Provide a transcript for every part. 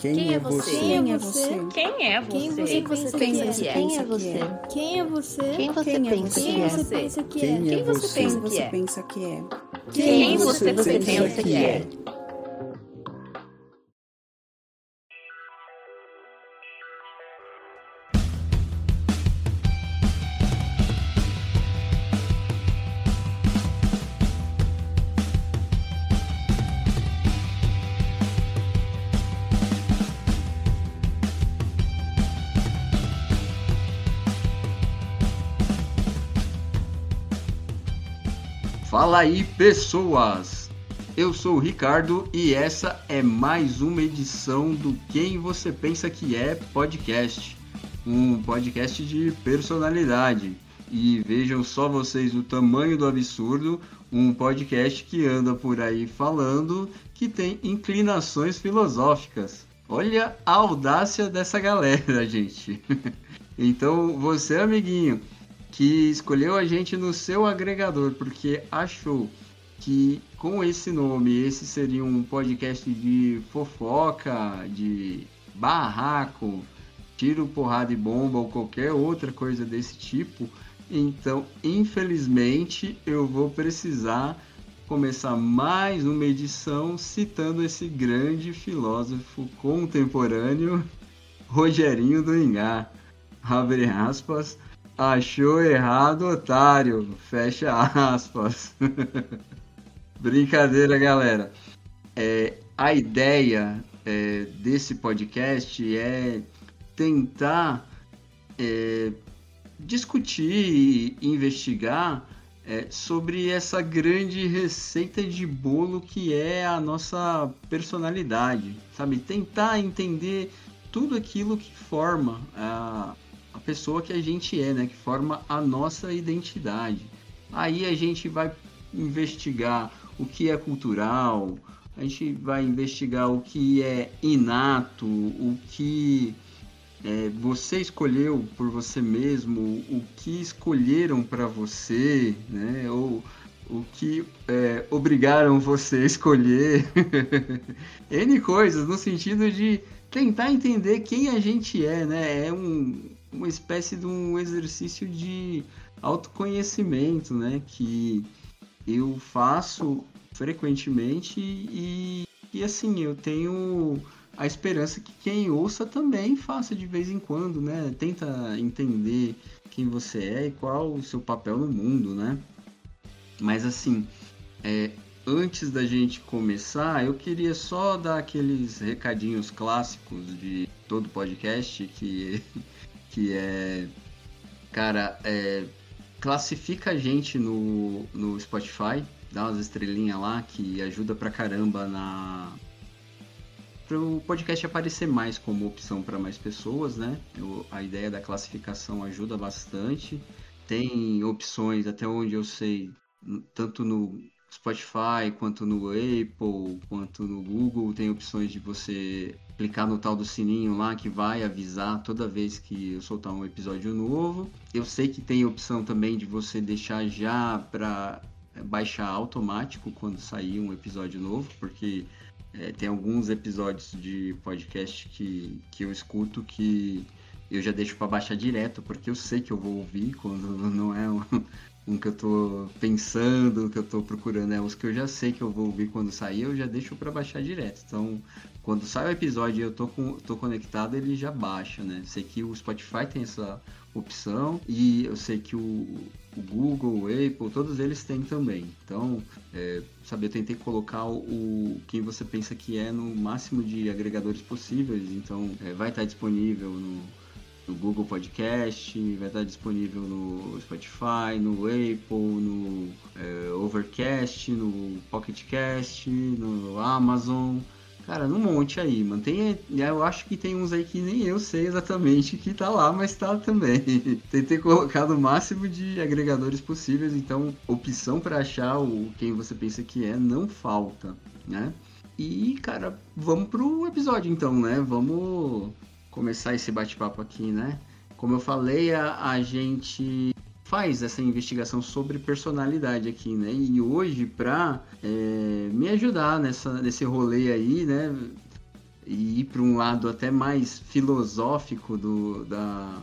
Quem, é você? Quem é você? Quem é você? Quem você pensa que é? Quem é você? Quem é você? Quem você Quem é pensa que é? Quem você pensa que Quem é? é Quem você pensa Quem que é? é? Quem você pensa que é? Fala aí, pessoas! Eu sou o Ricardo e essa é mais uma edição do Quem Você Pensa Que É podcast. Um podcast de personalidade. E vejam só vocês o tamanho do absurdo, um podcast que anda por aí falando que tem inclinações filosóficas. Olha a audácia dessa galera, gente. Então, você, amiguinho, que escolheu a gente no seu agregador porque achou que com esse nome esse seria um podcast de fofoca, de barraco, tiro, porrada e bomba ou qualquer outra coisa desse tipo, então infelizmente eu vou precisar começar mais uma edição citando esse grande filósofo contemporâneo Rogerinho do Ingá. Abre aspas. Achou errado, otário. Fecha aspas. Brincadeira, galera. É, a ideia é, desse podcast é tentar é, discutir e investigar é, sobre essa grande receita de bolo que é a nossa personalidade, sabe? Tentar entender tudo aquilo que forma a, pessoa que a gente é, né? Que forma a nossa identidade. Aí a gente vai investigar o que é cultural, a gente vai investigar o que é inato, o que é, você escolheu por você mesmo, o que escolheram para você, né? Ou o que é, obrigaram você a escolher. N coisas, no sentido de tentar entender quem a gente é, né? É um, uma espécie de um exercício de autoconhecimento, né? Que eu faço frequentemente e, e assim, eu tenho a esperança que quem ouça também faça de vez em quando, né? Tenta entender quem você é e qual o seu papel no mundo, né? Mas assim, é, antes da gente começar, eu queria só dar aqueles recadinhos clássicos de todo podcast que, que é. Cara, é, classifica a gente no, no Spotify, dá umas estrelinhas lá que ajuda pra caramba na. Para o podcast aparecer mais como opção para mais pessoas, né? Eu, a ideia da classificação ajuda bastante. Tem opções, até onde eu sei, tanto no Spotify, quanto no Apple, quanto no Google, tem opções de você clicar no tal do sininho lá que vai avisar toda vez que eu soltar um episódio novo. Eu sei que tem opção também de você deixar já para baixar automático quando sair um episódio novo, porque é, tem alguns episódios de podcast que, que eu escuto que eu já deixo para baixar direto, porque eu sei que eu vou ouvir quando não é um, um que eu tô pensando, que eu tô procurando, é os que eu já sei que eu vou ouvir quando sair, eu já deixo para baixar direto. Então, quando sai o episódio e eu tô, com, tô conectado, ele já baixa, né? Sei que o Spotify tem essa opção e eu sei que o, o Google, o Apple, todos eles têm também. Então, é, sabe, eu tentei colocar o, quem você pensa que é no máximo de agregadores possíveis. Então, é, vai estar disponível no, no Google Podcast, vai estar disponível no Spotify, no Apple, no é, Overcast, no Pocket Cast, no Amazon. Cara, num monte aí, mano. Tem, eu acho que tem uns aí que nem eu sei exatamente que tá lá, mas tá também. Tentei colocar no máximo de agregadores possíveis, então opção para achar o quem você pensa que é não falta, né? E, cara, vamos pro episódio então, né? Vamos começar esse bate-papo aqui, né? Como eu falei, a, a gente faz essa investigação sobre personalidade aqui, né? E hoje, para é, me ajudar nessa, nesse rolê aí, né? e ir para um lado até mais filosófico do, da,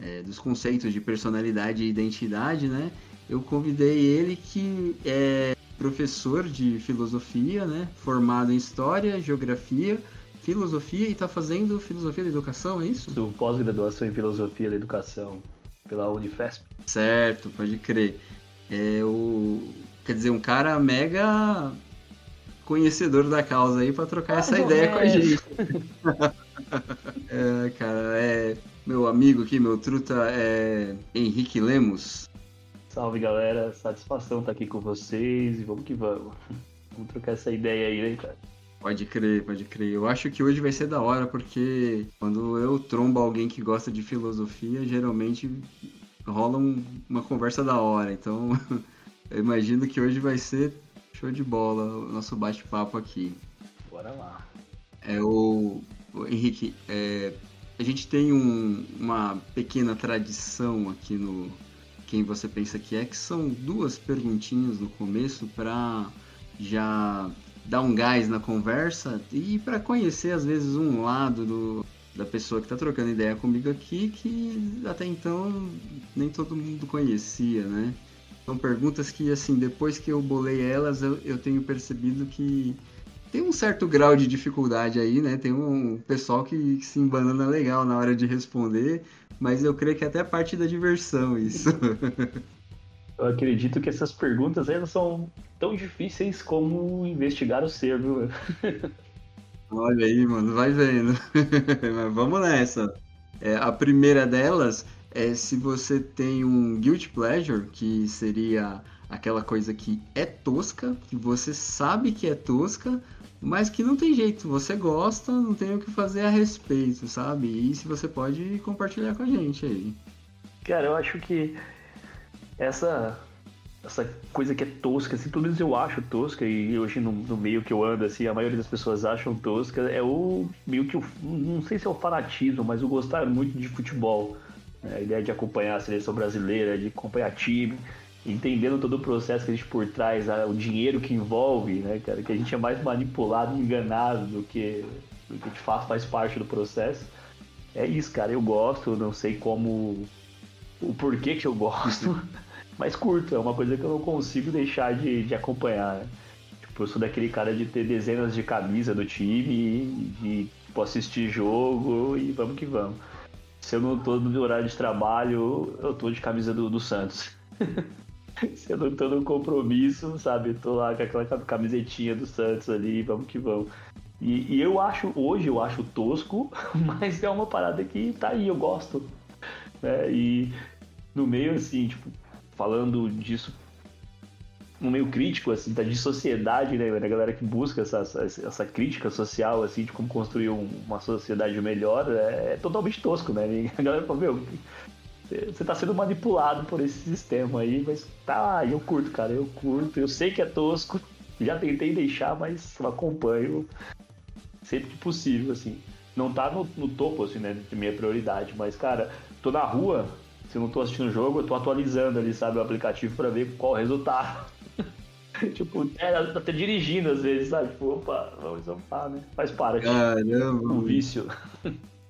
é, dos conceitos de personalidade e identidade, né? Eu convidei ele que é professor de filosofia, né? Formado em história, geografia, filosofia e está fazendo filosofia da educação, é isso? Pós-graduação em filosofia da educação pela Unifesp. Certo, pode crer. É o, quer dizer, um cara mega conhecedor da causa aí para trocar essa ideia com a gente. é, cara, é meu amigo aqui, meu truta é Henrique Lemos. Salve galera, satisfação estar aqui com vocês e vamos que vamos. Vamos trocar essa ideia aí, né, cara? Pode crer, pode crer. Eu acho que hoje vai ser da hora, porque quando eu trombo alguém que gosta de filosofia, geralmente rola um, uma conversa da hora. Então, eu imagino que hoje vai ser show de bola o nosso bate-papo aqui. Bora lá. É o, o Henrique, é, a gente tem um, uma pequena tradição aqui no Quem Você Pensa Que É, que são duas perguntinhas no começo para já dar um gás na conversa e para conhecer às vezes um lado do, da pessoa que está trocando ideia comigo aqui que até então nem todo mundo conhecia, né? São perguntas que, assim, depois que eu bolei elas, eu, eu tenho percebido que tem um certo grau de dificuldade aí, né? Tem um pessoal que, que se embanana legal na hora de responder, mas eu creio que é até parte da diversão isso. Eu acredito que essas perguntas elas são tão difíceis como investigar o ser, viu? Olha aí, mano, vai vendo. Mas vamos nessa. É, a primeira delas é se você tem um guilty pleasure, que seria aquela coisa que é tosca, que você sabe que é tosca, mas que não tem jeito, você gosta, não tem o que fazer a respeito, sabe? E se você pode compartilhar com a gente aí. Cara, eu acho que essa essa coisa que é tosca, assim, pelo menos eu acho tosca, e hoje no, no, meio que eu ando, assim, a maioria das pessoas acham tosca, é o meio que o, não sei se é o fanatismo, mas o gostar muito de futebol. Né? A ideia de acompanhar a seleção brasileira, de acompanhar time, entendendo todo o processo que gente por trás, o dinheiro que envolve, né, cara, que a gente é mais manipulado, enganado do que do que de fato faz parte do processo. É isso, cara, eu gosto, não sei como o porquê que eu gosto. mas curto, é uma coisa que eu não consigo deixar de, de acompanhar. Né? Tipo, eu sou daquele cara de ter dezenas de camisa do time, de tipo, assistir jogo e vamos que vamos. Se eu não tô no horário de trabalho, eu tô de camisa do, do Santos. Se eu não tô no compromisso, sabe? Eu tô lá com aquela camisetinha do Santos ali, vamos que vamos. E, e, eu acho, hoje eu acho tosco, mas é uma parada que tá aí, eu gosto. Né? E no meio, assim, tipo, falando disso no meio crítico, assim, tá, de sociedade, né, da galera que busca essa, essa, essa, crítica social, assim, de como construir uma sociedade melhor, é, é totalmente tosco, né? E a galera fala, meu, você tá sendo manipulado por esse sistema aí, mas tá, eu curto, cara, eu curto, eu sei que é tosco, já tentei deixar, mas eu acompanho sempre que possível, assim. Não tá no, no topo, assim, né, de minha prioridade, mas, cara, tô na rua, se eu não tô assistindo o jogo, eu tô atualizando ali, sabe, o aplicativo para ver qual o resultado. tipo, é, até dirigindo às vezes, sabe? Tipo, opa, vamos isopar, né? Faz parte. Caramba. Um vício.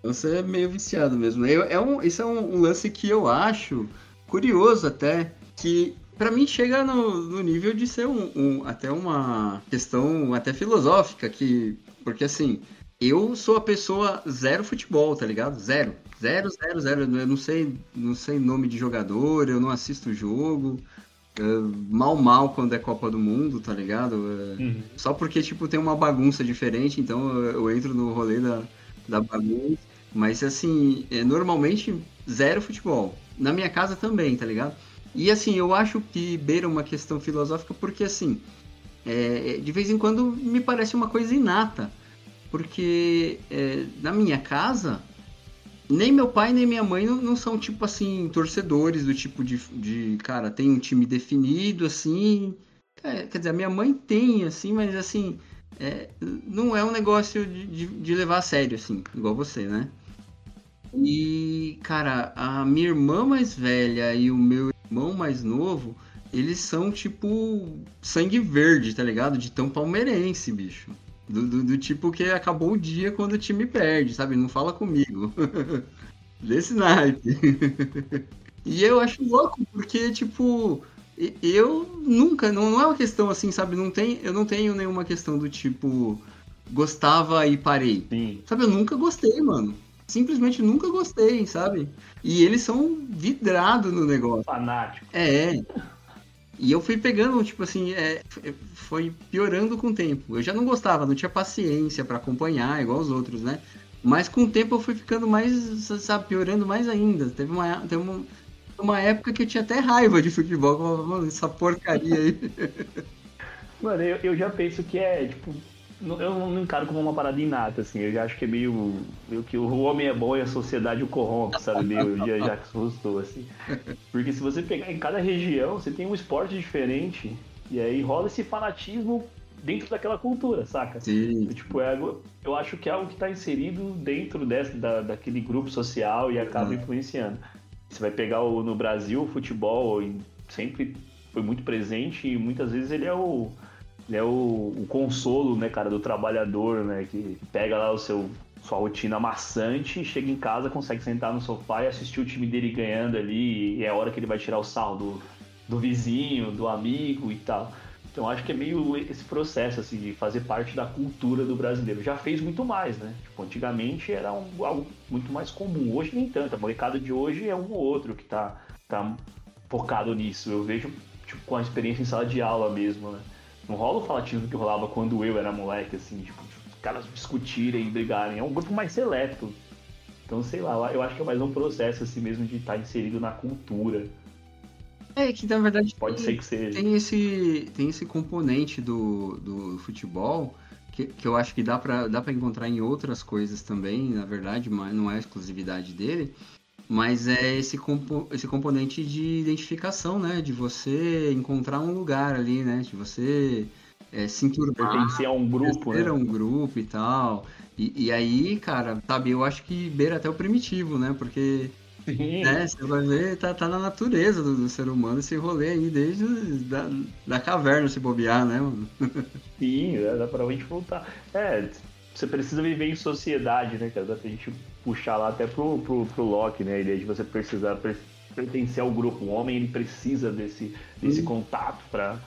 Você é meio viciado mesmo. É, é um, isso é um, um, lance que eu acho curioso até, que para mim chega no, no, nível de ser um, um, até uma questão até filosófica, que porque assim, eu sou a pessoa zero futebol, tá ligado? Zero. Zero, zero, zero. Eu não sei, não sei nome de jogador, eu não assisto o jogo. Uh, mal, mal quando é Copa do Mundo, tá ligado? Uh, uhum. Só porque, tipo, tem uma bagunça diferente, então eu, eu entro no rolê da, da bagunça. Mas, assim, é, normalmente, zero futebol. Na minha casa também, tá ligado? E, assim, eu acho que beira uma questão filosófica porque, assim, é, de vez em quando me parece uma coisa inata. Porque é, na minha casa, nem meu pai nem minha mãe não, não, são, tipo assim, torcedores do tipo de, de cara, tem um time definido, assim. É, quer dizer, a minha mãe tem, assim, mas assim, é, não é um negócio de, de, de, levar a sério, assim, igual você, né? E, cara, a minha irmã mais velha e o meu irmão mais novo, eles são tipo sangue verde, tá ligado? De tão palmeirense, bicho. Do, do, do, tipo que acabou o dia quando o time perde, sabe? Não fala comigo. Desse naipe. e eu acho louco, porque, tipo, eu nunca, não, não é uma questão assim, sabe? Não tem, eu não tenho nenhuma questão do tipo, gostava e parei. Sim. Sabe, eu nunca gostei, mano. Simplesmente nunca gostei, sabe? E eles são vidrados no negócio. Fanático. É. E eu fui pegando, tipo assim, é, foi piorando com o tempo. Eu já não gostava, não tinha paciência para acompanhar, igual os outros, né? Mas com o tempo eu fui ficando mais, sabe, piorando mais ainda. Teve uma, teve uma, uma época que eu tinha até raiva de futebol, mano, essa porcaria aí. Mano, eu, eu já penso que é, tipo, eu não encaro como uma parada inata, assim. Eu já acho que é meio, meio que o homem é bom e a sociedade o corrompe, sabe? Meio já, já Rousseau, assim. Porque se você pegar em cada região, você tem um esporte diferente. E aí rola esse fanatismo dentro daquela cultura, saca? Sim. Tipo, é, eu acho que é algo que está inserido dentro dessa, da, daquele grupo social e acaba uhum. influenciando. Você vai pegar o, no Brasil, o futebol sempre foi muito presente e muitas vezes ele é o é o, o, consolo, né, cara, do trabalhador, né, que pega lá o seu sua rotina maçante, chega em casa, consegue sentar no sofá e assistir o time dele ganhando ali, e é a hora que ele vai tirar o sarro do, do vizinho, do amigo e tal. Então acho que é meio esse processo assim de fazer parte da cultura do brasileiro. Já fez muito mais, né? Tipo, antigamente era um, algo muito mais comum. Hoje nem tanto. A molecada de hoje é um ou outro que tá, tá focado nisso. Eu vejo tipo, com a experiência em sala de aula mesmo, né? Não rola o falatismo que rolava quando eu era moleque, assim, tipo, os caras discutirem, brigarem. É um grupo mais seleto. Então, sei lá, eu acho que é mais um processo assim mesmo de estar tá inserido na cultura. É que na verdade pode tem, ser que seja. Tem esse, tem esse componente do, do futebol que, que eu acho que dá para dá pra encontrar em outras coisas também, na verdade, mas não é exclusividade dele, mas é esse, compo esse componente de identificação, né? De você encontrar um lugar ali, né? De você é, se enturmar. Pertencer a um grupo, né? a um grupo e tal. E, e, aí, cara, sabe, eu acho que beira até o primitivo, né? Porque Sim. Né, você vai ver, tá, tá na natureza do, do, ser humano esse rolê aí, desde da, da caverna se bobear, né, mano? Sim, dá pra gente voltar. É, você precisa viver em sociedade, né, cara? Dá pra gente puxar lá até pro, pro, pro Loki, né? A ideia de você precisar pertencer ao grupo. O homem ele precisa desse, desse uhum. contato para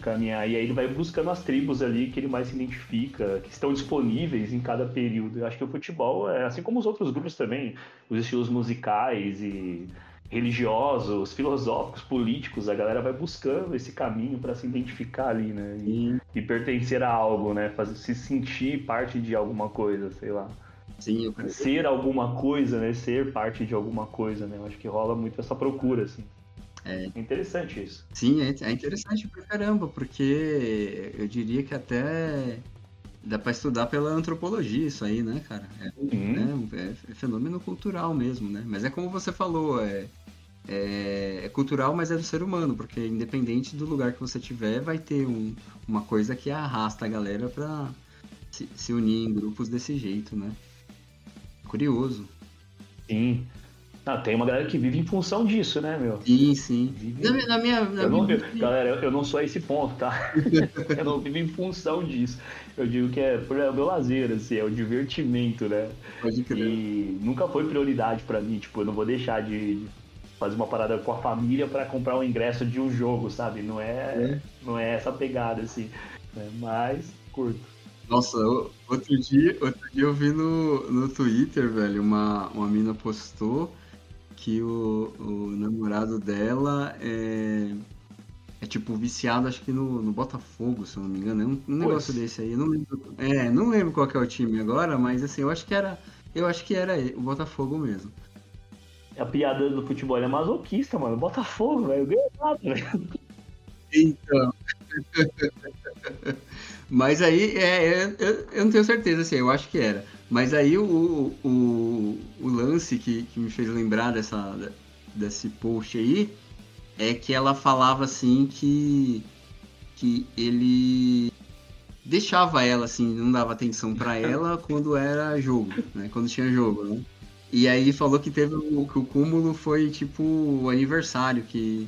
caminhar. E aí ele vai buscando as tribos ali que ele mais se identifica, que estão disponíveis em cada período. Eu acho que o futebol, é, assim como os outros grupos também, os estilos musicais e religiosos, filosóficos, políticos, a galera vai buscando esse caminho para se identificar ali, né? E, e, pertencer a algo, né? Fazer, se sentir parte de alguma coisa, sei lá. Sim, eu... Ser alguma coisa, né? Ser parte de alguma coisa, né? Eu acho que rola muito essa procura, assim. É. é interessante isso. Sim, é, é interessante pra caramba, porque eu diria que até dá para estudar pela antropologia isso aí, né, cara? É, uhum. é, é, fenômeno cultural mesmo, né? Mas é como você falou, é, é, é, cultural, mas é do ser humano, porque independente do lugar que você tiver, vai ter um, uma coisa que arrasta a galera pra se, se unir em grupos desse jeito, né? Curioso. Sim. Ah, tem uma galera que vive em função disso, né, meu? Sim, sim. Vive... Na, na, minha. Na eu minha... Não, galera, eu não sou a esse ponto, tá? eu não vivo em função disso. Eu digo que é por meu lazer, assim, é o divertimento, né? Pode crer. E nunca foi prioridade para mim, tipo, eu não vou deixar de fazer uma parada com a família para comprar um ingresso de um jogo, sabe? Não é, é. não é essa pegada, assim. Né? Mas, curto. Nossa, outro dia, outro dia eu vi no, no Twitter, velho, uma, uma mina postou que o, o namorado dela é, é tipo viciado, acho que no, no Botafogo, se eu não me engano. É um, um negócio desse aí. Eu não lembro, é, não lembro qual é o time agora, mas assim, eu acho que era. Eu acho que era o Botafogo mesmo. A piada do futebol é masoquista, mano. Botafogo, velho. Ganhou nada, velho. Então. Mas aí, é, é, eu, eu não tenho certeza, assim, eu acho que era. Mas aí o, o, o lance que, que me fez lembrar dessa, desse post aí é que ela falava assim que, que ele deixava ela assim, não dava atenção para ela quando era jogo, né? Quando tinha jogo, né? E aí falou que teve o, que o cúmulo foi tipo o aniversário, que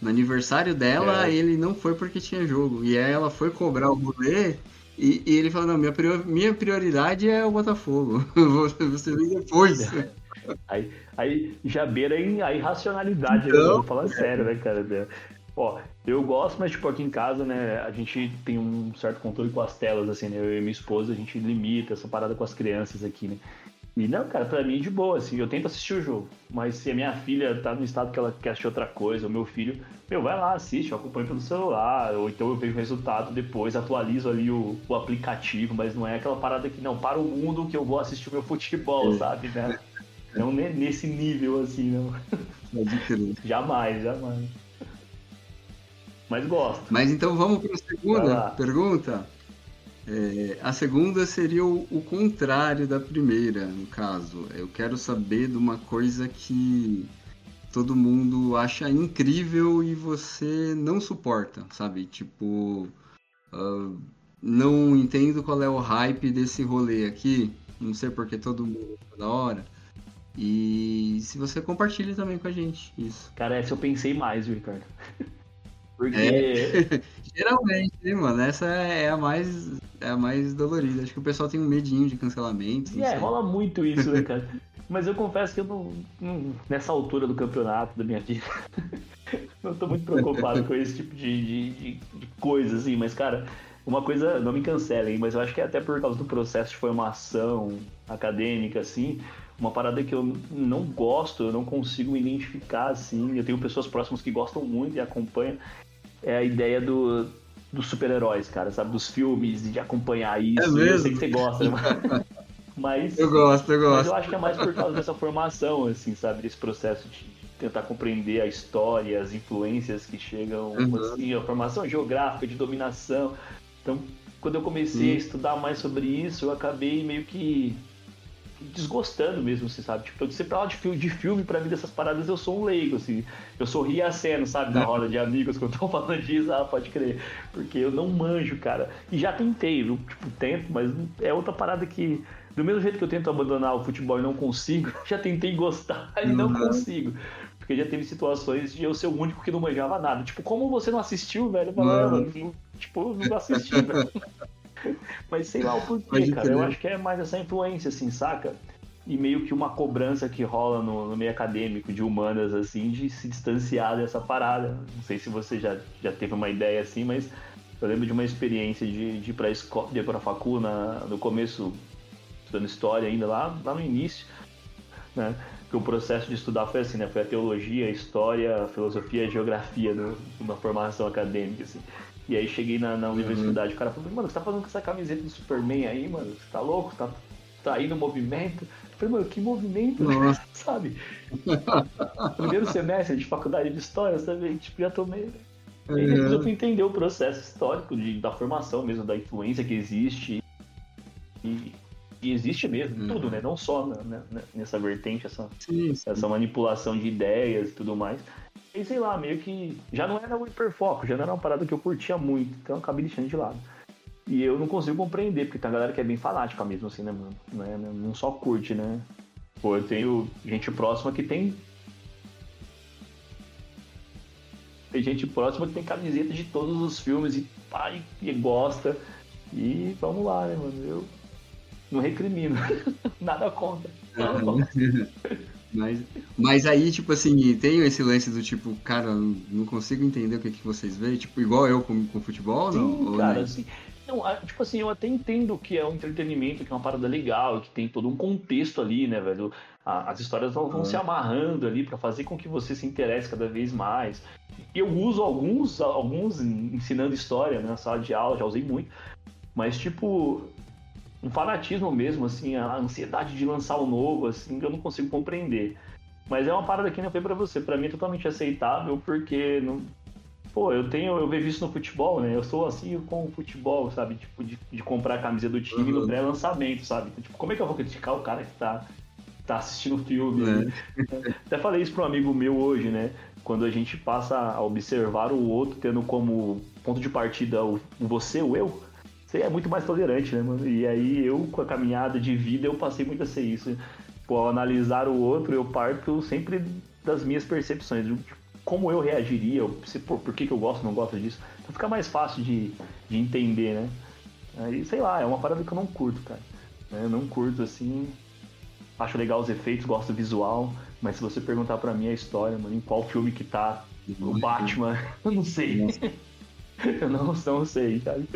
no aniversário dela, é. ele não foi porque tinha jogo. E aí ela foi cobrar o rolê E, e ele falou, não, minha, prior, minha prioridade é o Botafogo. Você vem depois. Aí, aí já beira em, a irracionalidade, então... Vou falar sério, né, cara? Ó, eu gosto, mas tipo, aqui em casa, né, a gente tem um certo controle com as telas, assim, né? Eu e minha esposa, a gente limita essa parada com as crianças aqui, né? E não, cara, pra mim de boa, assim, eu tento assistir o jogo. Mas se a minha filha tá no estado que ela quer assistir outra coisa, o meu filho, meu, vai lá, assiste, eu acompanho pelo celular, ou então eu vejo o resultado depois, atualizo ali o, o aplicativo, mas não é aquela parada que, não, para o mundo que eu vou assistir o meu futebol, é. sabe, né? Não nesse nível, assim, não. jamais, jamais. Mas gosto. Mas então vamos para a segunda pergunta. É, a segunda seria o, o, contrário da primeira, no caso. Eu quero saber de uma coisa que todo mundo acha incrível e você não suporta, sabe? Tipo, uh, não entendo qual é o hype desse rolê aqui. Não sei porque todo mundo tá da hora. E se você compartilha também com a gente isso. Cara, essa eu pensei mais, Ricardo. Porque. É, geralmente, né, mano? Essa é a mais é a mais dolorida. Acho que o pessoal tem um medinho de cancelamento. É, sei. rola muito isso, né, cara? Mas eu confesso que eu não, não, Nessa altura do campeonato da minha vida. não tô muito preocupado com esse tipo de, de, de, de coisa, assim. Mas, cara, uma coisa. Não me cancelem, mas eu acho que é até por causa do processo de formação acadêmica, assim uma parada que eu não gosto, eu não consigo me identificar assim. Eu tenho pessoas próximas que gostam muito e acompanham. É a ideia do, dos super-heróis, cara, sabe? Dos filmes, de acompanhar isso. É mesmo? Eu sei que você gosta, né? mas. Eu gosto, eu gosto. Mas eu acho que é mais por causa dessa formação, assim, sabe? Desse processo de tentar compreender a história, as influências que chegam, uhum. assim, a formação geográfica, de dominação. Então, quando eu comecei uhum. a estudar mais sobre isso, eu acabei meio que desgostando mesmo, assim, sabe? Tipo, você fala de filme, de filme, pra mim, dessas paradas, eu sou um leigo, assim. Eu sou riaceno, sabe? Na roda de amigos, quando estão falando disso, ah, pode crer. Porque eu não manjo, cara. E já tentei, viu? Tipo, tento, mas é outra parada que... Do mesmo jeito que eu tento abandonar o futebol e não consigo, já tentei gostar e não uhum. consigo. Porque já teve situações de eu ser o único que não manjava nada. Tipo, como você não assistiu, velho? Eu falava, uhum. tipo, não assisti, velho. Mas sei lá o porquê, cara. Eu acho que é mais essa influência, assim, saca? E meio que uma cobrança que rola no, no, meio acadêmico de humanas, assim, de se distanciar dessa parada. Não sei se você já, já teve uma ideia assim, mas eu lembro de uma experiência de, de ir pra escola, de ir pra facu na, no começo, estudando história ainda, lá, lá no início, né? Que o processo de estudar foi assim, né? Foi a teologia, a história, a filosofia, a geografia, né? uma formação acadêmica, assim. E aí cheguei na, na universidade, uhum. o cara falou, mano, você tá fazendo com essa camiseta do Superman aí, mano? Você tá louco? Tá, tá aí no movimento? Eu falei, mano, que movimento, sabe? Primeiro semestre de faculdade de história, sabe? Tipo, já tomei. Aí depois eu fui entender o processo histórico de, da formação mesmo, da influência que existe. E, e existe mesmo, uhum. tudo, né? Não só né, nessa vertente, essa, sim, sim. essa manipulação de ideias e tudo mais. E sei lá, meio que já não era o hiperfoco, já não era uma parada que eu curtia muito, então eu acabei deixando de lado. E eu não consigo compreender, porque tem a galera que é bem fanática mesmo, assim, né, mano? Não, é, não só curte, né? Pô, eu tenho gente próxima que tem. Tem gente próxima que tem camiseta de todos os filmes e pai e gosta. E vamos lá, né, mano? Eu não recrimino. Nada contra. Nada contra. Mas, mas aí, tipo assim, tem esse lance do tipo, cara, não consigo entender o que, que vocês veem, tipo, igual eu com, com futebol, Sim, não? cara, assim, não, tipo assim, eu até entendo que é um entretenimento, que é uma parada legal, que tem todo um contexto ali, né, velho? As histórias vão, vão se amarrando ali para fazer com que você se interesse cada vez mais. Eu uso alguns, alguns ensinando história né, na sala de aula, já usei muito. Mas, tipo, um fanatismo mesmo, assim, a ansiedade de lançar o novo, assim, que eu não consigo compreender. Mas é uma parada que não foi para você. Para mim é totalmente aceitável, porque não... Pô, eu tenho, eu vejo isso no futebol, né? Eu sou assim com o futebol, sabe? Tipo, de, de comprar a camisa do time uhum. no pré-lançamento, sabe? Tipo, como é que eu vou criticar o cara que tá, tá assistindo o filme? É. Né? Até falei isso para um amigo meu hoje, né? Quando a gente passa a observar o outro tendo como ponto de partida o você, o eu, você é muito mais tolerante, né, mano? E aí eu, com a caminhada de vida, eu passei muito a ser isso. Pô, ao analisar o outro, eu parto sempre das minhas percepções, de como eu reagiria, se, por, por que, que eu gosto não gosto disso. Então fica mais fácil de, de entender, né? Aí, sei lá, é uma parada que eu não curto, cara. É, Eu não curto, assim. Acho legal os efeitos, gosto do visual, mas se você perguntar pra mim a história, mano, em qual filme que tá o Batman, eu não sei. Eu não, não sei, sabe?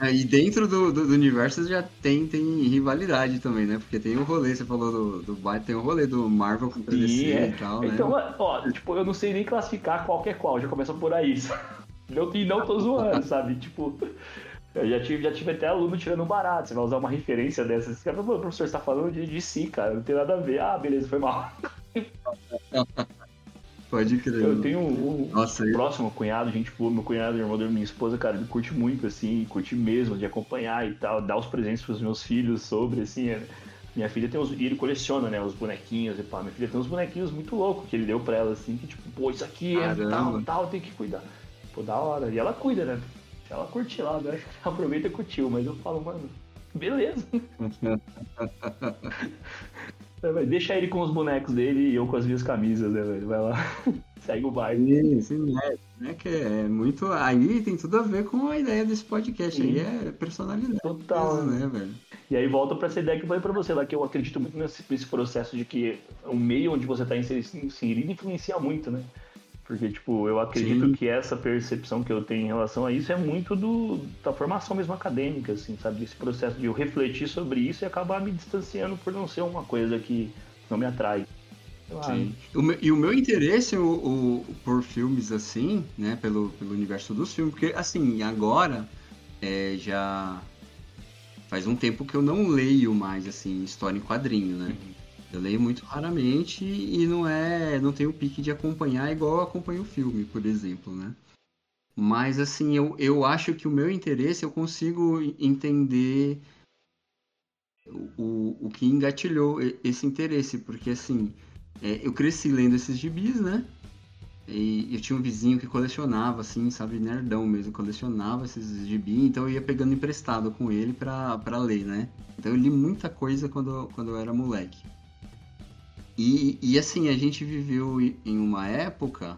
É, e dentro do, do, do universo já tem, tem rivalidade também, né? Porque tem o rolê, você falou do, do Batman, tem o rolê do Marvel contra DC é. e tal, né? Então, ó, tipo, eu não sei nem classificar qual que é qual, já começa por aí. Não, e não tô zoando, sabe? Tipo, eu já tive, já tive até aluno tirando um barato. Você vai usar uma referência dessa. Esse cara falou, professor, você tá falando de, de si, cara. Não tem nada a ver. Ah, beleza, foi mal. Pode crer. Eu tenho um, um Nossa, próximo cunhado, gente boa, meu cunhado, irmão da minha esposa, cara, ele curte muito, assim, curte mesmo de acompanhar e tal, dar os presentes pros meus filhos sobre, assim, é- minha filha tem uns, e ele coleciona, né, os bonequinhos e pá, minha filha tem uns bonequinhos muito loucos que ele deu pra ela, assim, que tipo, pô, isso aqui é tal, Caramba. tal, tem que cuidar. Pô, da hora, e ela cuida, né, ela curte lá, eu acho que ela aproveita e curtiu, mas eu falo, mano, beleza. É, Deixa ele com os bonecos dele e eu com as minhas camisas, né, velho, vai lá, segue o baile. Sim, sim, é, né, que é muito. Aí tem tudo a ver com a ideia desse podcast. Aí é personalidade. Total, mesmo, né, velho? E aí volta pra essa ideia que eu falei pra você lá, que eu acredito muito nesse, nesse processo de que o meio onde você tá inserido, inserido influencia muito, né? Porque, tipo, eu acredito Sim. que essa percepção que eu tenho em relação a isso é muito do, da formação mesmo acadêmica, assim, sabe? Esse processo de eu refletir sobre isso e acabar me distanciando por não ser uma coisa que não me atrai. Sim. O meu- e o meu interesse o, o- por filmes assim, né, pelo, pelo universo dos filmes, porque assim, agora é, já faz um tempo que eu não leio mais assim história em quadrinho, né? Eu leio muito raramente e não é, não tenho o pique de acompanhar igual eu acompanho o filme, por exemplo, né? Mas assim, eu, eu acho que o meu interesse eu consigo entender o, o que engatilhou esse interesse, porque assim, é, eu cresci lendo esses gibis, né? E eu tinha um vizinho que colecionava, assim, sabe, nerdão mesmo, colecionava esses gibis, então eu ia pegando emprestado com ele pra, pra ler, né? Então eu li muita coisa quando, quando eu era moleque. E, e assim, a gente viveu em uma época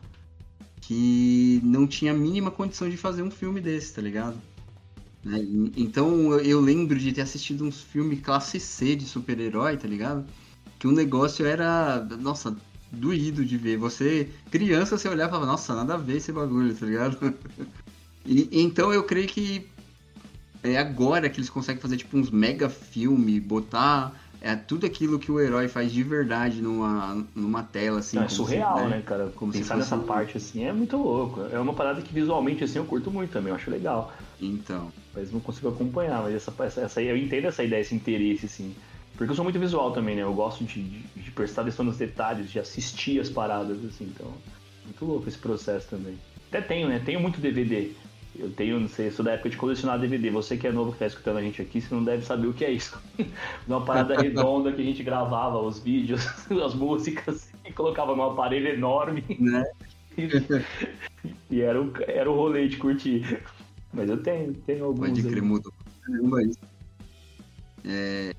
que não tinha a mínima condição de fazer um filme desse, tá ligado? Né? Então eu- lembro de ter assistido uns filmes classe C de super-herói, tá ligado? Que o negócio era, nossa, doído de ver. Você, criança, você olhava e falava, nossa, nada a ver esse bagulho, tá ligado? E, então eu creio que é agora que eles conseguem fazer tipo uns mega filme, botar é, tudo aquilo que o herói faz de verdade numa, numa tela, assim. Não, é como se- surreal, né, cara? Como sai fosse nessa parte assim, é muito louco. É uma parada que visualmente assim eu curto muito também, eu acho legal. Então, Mas não consigo acompanhar, mas essa, essa, essa eu entendo essa ideia, esse interesse, assim. Porque eu sou muito visual também, né? Eu gosto de, de, de prestar atenção nos detalhes, de assistir as paradas, assim, então. Muito louco esse processo também. Até tenho, né? Tenho muito DVD. Eu tenho, não sei, sou da época de colecionar DVD. Você que é novo que tá escutando a gente aqui, você não deve saber o que é isso. Uma parada redonda que a gente gravava os vídeos, as músicas, e colocava num aparelho enorme. né? E era o, era o rolê de curtir. Mas eu tenho, tenho alguns. Pode crer, mudou. Caramba, isso. É,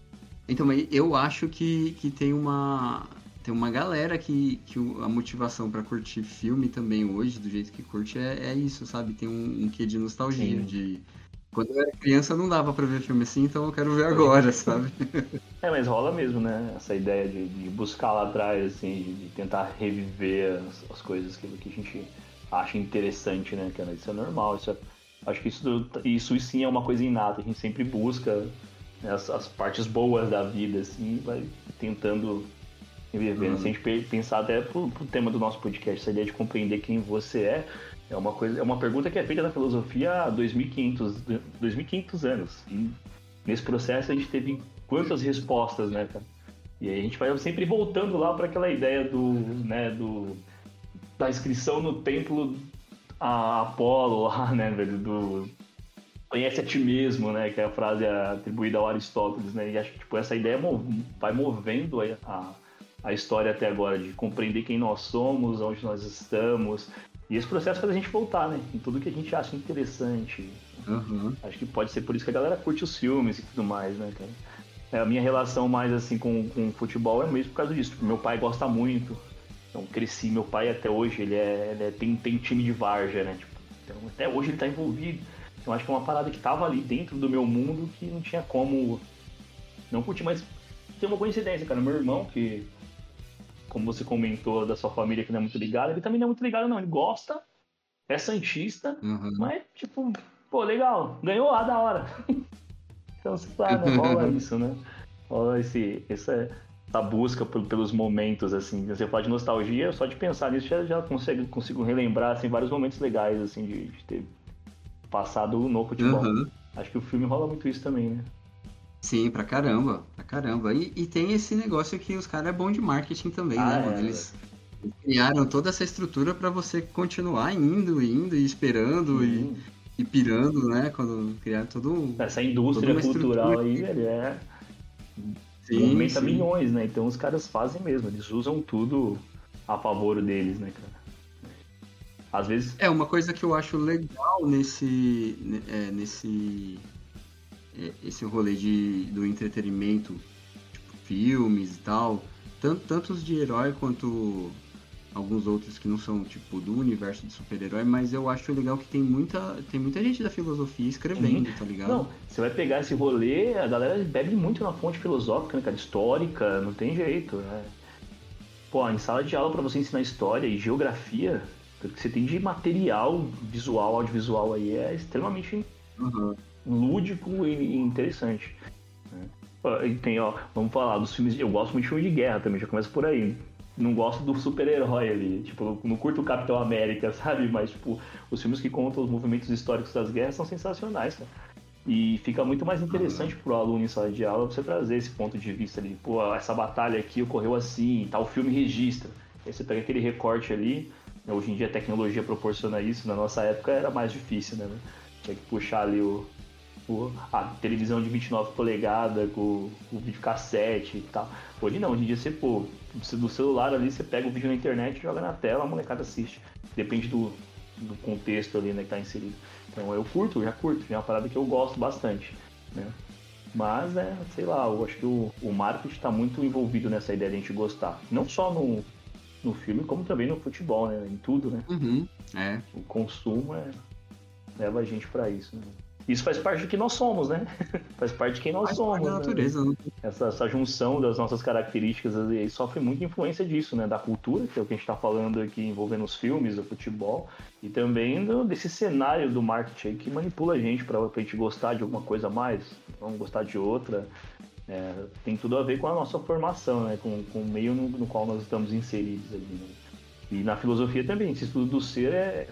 então, eu acho que, que tem uma tem uma galera que, que a motivação pra curtir filme também hoje, do jeito que curte, é, é isso, sabe? Tem um, um quê de nostalgia, Sim. de... Quando eu era criança não dava pra ver filme assim, então eu quero ver agora, sabe? É, mas rola mesmo, né? Essa ideia de, de buscar lá atrás, assim, de, tentar reviver as, as coisas que, que a gente acha interessante, né, cara? Isso é normal, isso é- acho que isso, isso sim é uma coisa inata, a gente sempre busca né, as, as partes boas da vida, assim, e vai tentando Uhum. Se a gente pe- pensar até pro, pro tema do nosso podcast, essa ideia de compreender quem você é, é uma coisa, é uma pergunta que é feita na filosofia há 2500, 2500 anos. E nesse processo a gente teve quantas respostas, né, cara? E aí a gente vai sempre voltando lá para aquela ideia do, né, do da inscrição no templo a Apolo lá, né, velho, do conhece a ti mesmo, né, que é a frase atribuída ao Aristóteles, né? E acho que tipo essa ideia vai movendo a, a, a história até agora de compreender quem nós somos, onde nós estamos. E esse processo faz a gente voltar, né, em tudo que a gente acha interessante, Aham. Acho que pode ser por isso que a galera curte os filmes e tudo mais, né, cara? É, a minha relação mais assim com, com futebol é mesmo por causa disso. Meu pai gosta muito. Então cresci, meu pai até hoje, ele, é, ele é- tem, tem time de Varja, né? Tipo, então até hoje ele tá envolvido. Então acho que é uma parada que tava ali dentro do meu mundo que não tinha como não curtir, mas tem uma coincidência, cara. Meu irmão, que, como você comentou da sua família que não é muito ligada, ele também não é muito ligado, não. Ele gosta, é santista, Uhum. mas, tipo, pô, legal, ganhou a da hora. então, sei lá, né? Rola isso, né? Rola esse, essa, essa busca por- pelos momentos, assim. Você fala de nostalgia, só de pensar nisso já, já consigo, consigo relembrar, assim, vários momentos legais, assim, de, de ter passado no futebol. Uhum. Acho que o filme rola muito isso também, né? Sim, pra caramba, pra caramba. E, e tem esse negócio que os caras é bom de marketing também, Ah, né, é, mano? Eles criaram toda essa estrutura pra você continuar indo, indo e esperando e, Sim. e pirando, né? Quando criaram todo. Essa indústria cultural aí, velho, é. Sim, movimenta sim. milhões, né? Então os caras fazem mesmo, eles usam tudo a favor deles, né, cara? Às vezes. É, uma coisa que eu acho legal nesse. ne- é, nesse. Esse rolê de, do entretenimento, tipo, filmes e tal, tanto, tanto os de herói quanto alguns outros que não são, tipo, do universo de super-herói, mas eu acho legal que tem muita, tem muita gente da filosofia escrevendo, tá ligado? Não, você vai pegar esse rolê, a galera bebe muito na fonte filosófica, né, cara? Histórica, não tem jeito, né? Pô, em sala de aula pra você ensinar história e geografia, o que você tem de material visual, audiovisual aí é extremamente Uhum. Lúdico e interessante. né? E Tem, ó, vamos falar dos filmes. Eu gosto muito de filme de guerra também, já começa por aí. Não gosto do super-herói ali. Tipo, não curto o Capitão América, sabe? Mas, tipo, os filmes que contam os movimentos históricos das guerras são sensacionais, cara. E fica muito mais interessante pro aluno em sala de aula você trazer esse ponto de vista ali. Pô, essa batalha aqui ocorreu assim, tal filme registra. Aí você pega aquele recorte ali. né? Hoje em dia a tecnologia proporciona isso, na nossa época era mais difícil, né? Tinha que puxar ali o, o- a televisão de 29 polegadas com o videocassete e tal. Hoje não, hoje em dia você, pô, do celular ali, você pega o vídeo na internet, joga na tela, a molecada assiste. Depende do, do contexto ali, né, que tá inserido. Então eu curto, já curto, já é uma parada que eu gosto bastante, né? Mas, é, sei lá, eu acho que o, o marketing tá muito envolvido nessa ideia de a gente gostar. Não só no, no filme, como também no futebol, né? Em tudo, né? Uhum. É. O consumo é, leva a gente pra isso. Né? Isso faz parte do que nós somos, né? faz parte de quem nós Faz somos. parte da né? natureza, né? Essa, essa junção das nossas características aí sofre muita influência disso, né? Da cultura, que é o que a gente está falando aqui envolvendo os filmes, o futebol, e também do- desse cenário do marketing aí que manipula a gente para a gente gostar de alguma coisa a mais, vamos gostar de outra. É, tem tudo a ver com a nossa formação, né? Com, com o meio no, no qual nós estamos inseridos ali. Né? E na filosofia também, esse estudo do ser é.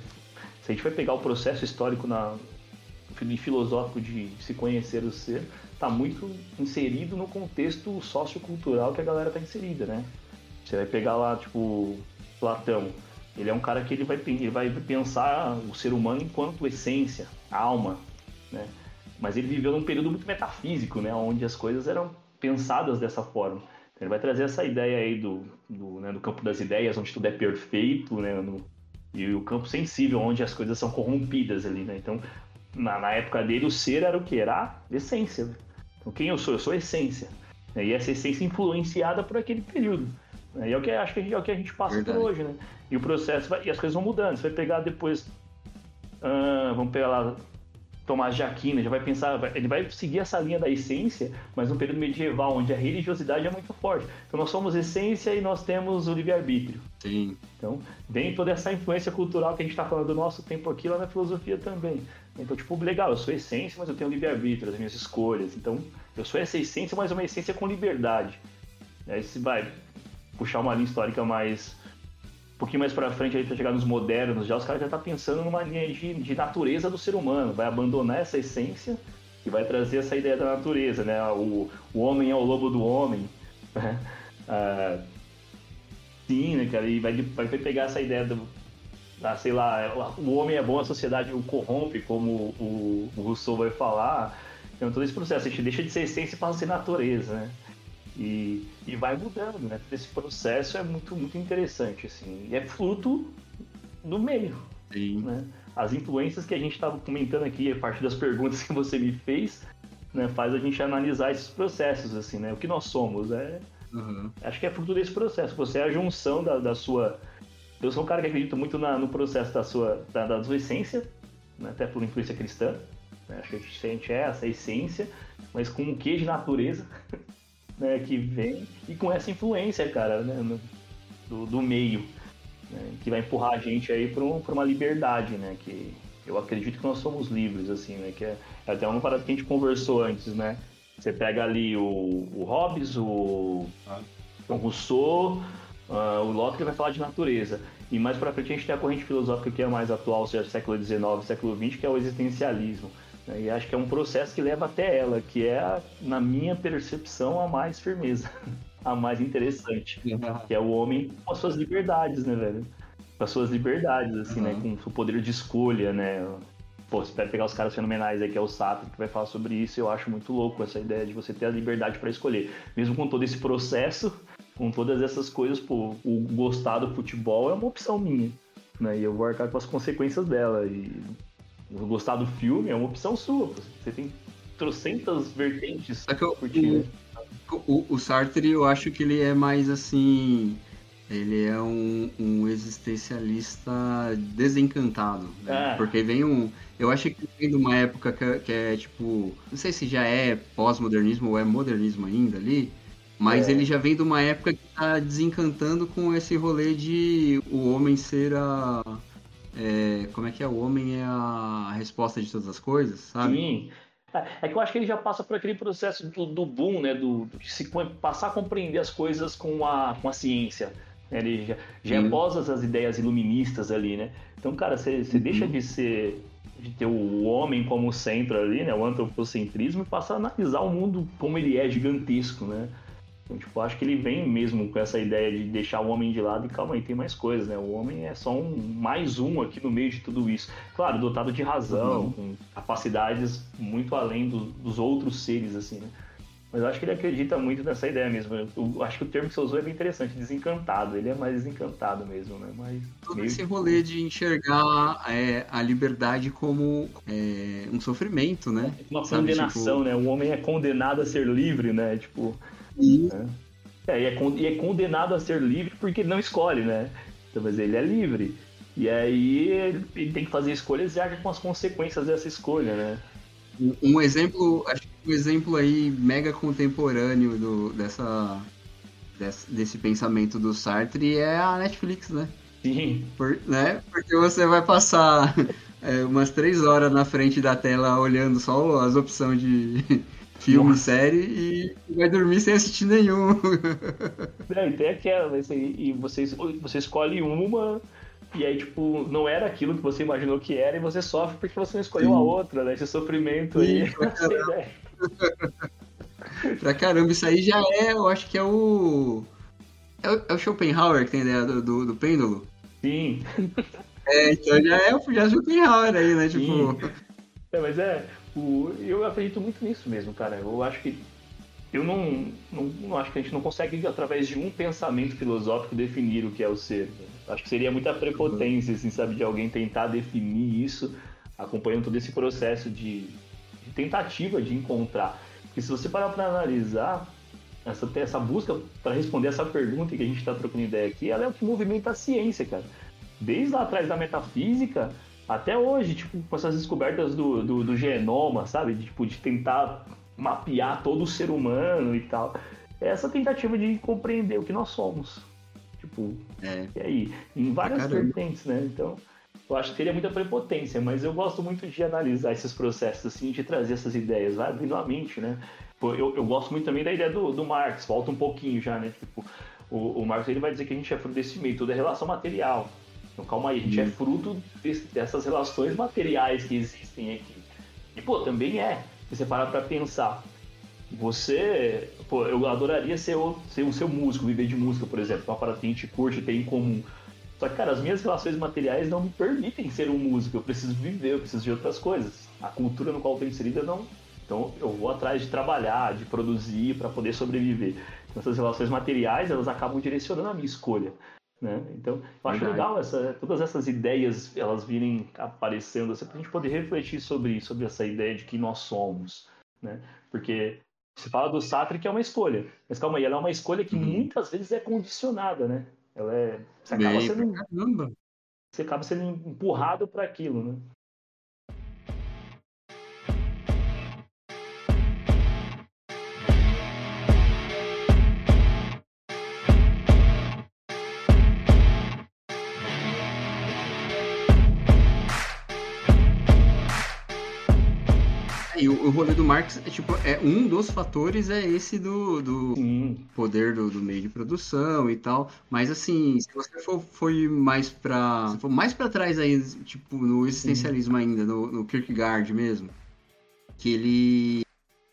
Se a gente vai pegar o processo histórico na, filosófico de se conhecer o ser, está muito inserido no contexto sociocultural que a galera está inserida, né? Você vai pegar lá, tipo, Platão. Ele é um cara que ele vai, ele vai pensar o ser humano enquanto essência, alma, né? Mas ele viveu num período muito metafísico, né? Onde as coisas eram pensadas dessa forma. Ele vai trazer essa ideia aí do, do, né, do campo das ideias, onde tudo é perfeito, né? No, e o campo sensível, onde as coisas são corrompidas ali, né? Então, na, na época dele, o ser era o que? Era a essência. né? Então, quem eu sou? Eu sou a essência. né? E essa essência influenciada por aquele período. né? E é o que acho que a gente, é o que a gente passa Verdade. por hoje, né? E o processo vai, e as coisas vão mudando. Você vai pegar depois, ah, vamos pegar lá Tomás de Aquino, já vai pensar, ele vai seguir essa linha da essência, mas no período medieval, onde a religiosidade é muito forte. Então nós somos essência e nós temos o livre-arbítrio. Sim. Então, vem toda essa influência cultural que a gente está falando do nosso tempo aqui lá na filosofia também. Então, tipo, legal, eu sou essência, mas eu tenho livre-arbítrio, as minhas escolhas. Então, eu sou essa essência, mas uma essência com liberdade. Aí você vai puxar uma linha histórica mais. Um pouquinho mais pra frente, aí pra chegar nos modernos, já os caras já estão pensando numa linha de, de natureza do ser humano. Vai abandonar essa essência e vai trazer essa ideia da natureza, né? O, o homem é o lobo do homem. né? Ah, Sim, né, cara? E vai, vai pegar essa ideia do. Da, sei lá, o homem é bom, a sociedade o corrompe, como o, o Rousseau vai falar. Então, todo esse processo, a gente deixa de ser essência e passa a ser natureza, né? E, e vai mudando, né? Esse processo é muito, muito interessante, assim. E é fruto do meio, Sim. né? As influências que a gente estava comentando aqui, a partir das perguntas que você me fez, né? Faz a gente analisar esses processos, assim, né? O que nós somos, é, Uhum. Acho que é fruto desse processo. Você é a junção da, da sua. Eu sou um cara que acredita muito na- no processo da sua, da, da sua essência, né, até por influência cristã. Né? Acho que a gente sente essa essência, mas com um quê de natureza né, que vem e com essa influência, cara, né, no, do, do, meio, né, que vai empurrar a gente aí para um, uma liberdade, né, que eu acredito que nós somos livres, assim, né, que é, é até uma parada que a gente conversou antes, né, você pega ali o, o Hobbes, o, ah. o Rousseau, uh, o Locke vai falar de natureza. E mais para frente a gente tem a corrente filosófica que é mais atual, seja século XIX, século XX, que é o existencialismo. Né? E acho que é um processo que leva até ela, que é, na minha percepção, a mais firmeza, a mais interessante. Que é o homem com as suas liberdades, né, velho? Com as suas liberdades, assim, né? uhum. né? Com o seu poder de escolha, né? Pô, pode pegar os caras fenomenais aí, que é o Sartre, que vai falar sobre isso, eu acho muito louco essa ideia de você ter a liberdade para escolher. Mesmo com todo esse processo, com todas essas coisas, pô, o gostar do futebol é uma opção minha, né? E eu vou arcar com as consequências dela. E gostar do filme é uma opção sua. Você tem trocentas vertentes é que eu, o, o, o, Sartre, eu acho que ele é mais assim. Ele é um, um existencialista desencantado. Né? É. Porque vem um. Eu acho que vem de uma época que, que é tipo. Não sei se já é pós-modernismo ou é modernismo ainda ali. Mas é. ele já vem de uma época que tá desencantando com esse rolê de o homem ser a é, como é que é? O homem é a resposta de todas as coisas, sabe? Sim. É, é que eu acho que ele já passa por aquele processo do, do boom, né? Do, de se passar a compreender as coisas com a, com a ciência. Ele já, já é pós as ideias iluministas ali, né? Então, cara, você, você uhum. deixa de ser de ter o homem como centro ali, né, o antropocentrismo, e passa a analisar o mundo como ele é gigantesco, né? Então, tipo, acho que ele vem mesmo com essa ideia de deixar o homem de lado e calma aí, tem mais coisas, né? O homem é só um mais um aqui no meio de tudo isso. Claro, dotado de razão, uhum. com capacidades muito além do, dos outros seres, assim, né? Mas eu acho que ele acredita muito nessa ideia mesmo. Eu acho que o termo que você usou é bem interessante, desencantado. Ele é mais desencantado mesmo, né? Mas Todo esse rolê de enxergar é, a liberdade como é, um sofrimento, né? Uma Sabe, condenação, tipo... né? O homem é condenado a ser livre, né? Tipo, e... É, e, é, e é condenado a ser livre porque ele não escolhe, né? Então, mas ele é livre. E aí ele, ele tem que fazer escolhas e age com as consequências dessa escolha, né? Um exemplo, acho que um exemplo aí mega contemporâneo do, dessa, desse, desse pensamento do Sartre é a Netflix, né? Sim. Por, né? Porque você vai passar é, umas três horas na frente da tela olhando só as opções de, filme, Nossa. série e vai dormir sem assistir nenhum. Não, e tem aquela, né? E você, você escolhe uma e aí, tipo, não era aquilo que você imaginou que era e você sofre porque você não escolheu Sim. a outra, né? Esse sofrimento Sim, aí. Pra caramba. pra caramba, isso aí já é, eu acho que é o. É o, é o Schopenhauer que tem a ideia do, do, do pêndulo? Sim. É, então já é o já Schopenhauer aí, né? Tipo. Sim. É, mas é, o, eu acredito muito nisso mesmo, cara. Eu acho que eu não, não, não, acho que a gente não consegue, através de um pensamento filosófico, definir o que é o ser. Acho que seria muita prepotência, assim, sabe, de alguém tentar definir isso, acompanhando todo esse processo de, de tentativa de encontrar. Porque se você parar para analisar, essa, essa busca para responder essa pergunta que a gente está trocando ideia aqui, ela é o que movimenta a ciência, cara. Desde lá atrás da metafísica, até hoje, tipo, com essas descobertas do, do, do genoma, sabe? De, tipo, de tentar mapear todo o ser humano e tal. É essa tentativa de compreender o que nós somos. Tipo, é. e aí? Em várias vertentes, né? Então, eu acho que teria muita prepotência, mas eu gosto muito de analisar esses processos, assim, de trazer essas ideias, vai abrindo a mente, né? Eu, eu gosto muito também da ideia do, do Marx, volta um pouquinho já, né? Tipo, o, o Marx ele vai dizer que a gente é fruto desse meio, toda é relação material. Então calma aí, a gente é fruto desse, dessas relações materiais que existem aqui. E pô, também é. Se você parar pra pensar, você. Pô, eu adoraria ser o, ser o seu músico, viver de música, por exemplo. Uma parada que a gente curte, tem em comum. Só que, cara, as minhas relações materiais não me permitem ser um músico. Eu preciso viver, eu preciso de outras coisas. A cultura no qual eu estou inserida não. Então eu vou atrás de trabalhar, de produzir para poder sobreviver. Então, essas relações materiais, elas acabam direcionando a minha escolha. Né? Então, eu acho Verdade. legal essa, todas essas ideias elas virem aparecendo assim, para a gente poder refletir sobre, sobre essa ideia de que nós somos. Né? Porque se fala do Sartre que é uma escolha, mas calma aí, ela é uma escolha que uhum. muitas vezes é condicionada, né? Ela é, você acaba Bem, sendo, caramba. você acaba sendo empurrado para aquilo, né? O, rolê do Marx é tipo, é um dos fatores é esse do, do poder do, do, meio de produção e tal. Mas assim, se você for, for mais para se for mais para trás aí, tipo, no existencialismo Sim. ainda, no, no Kierkegaard mesmo, que ele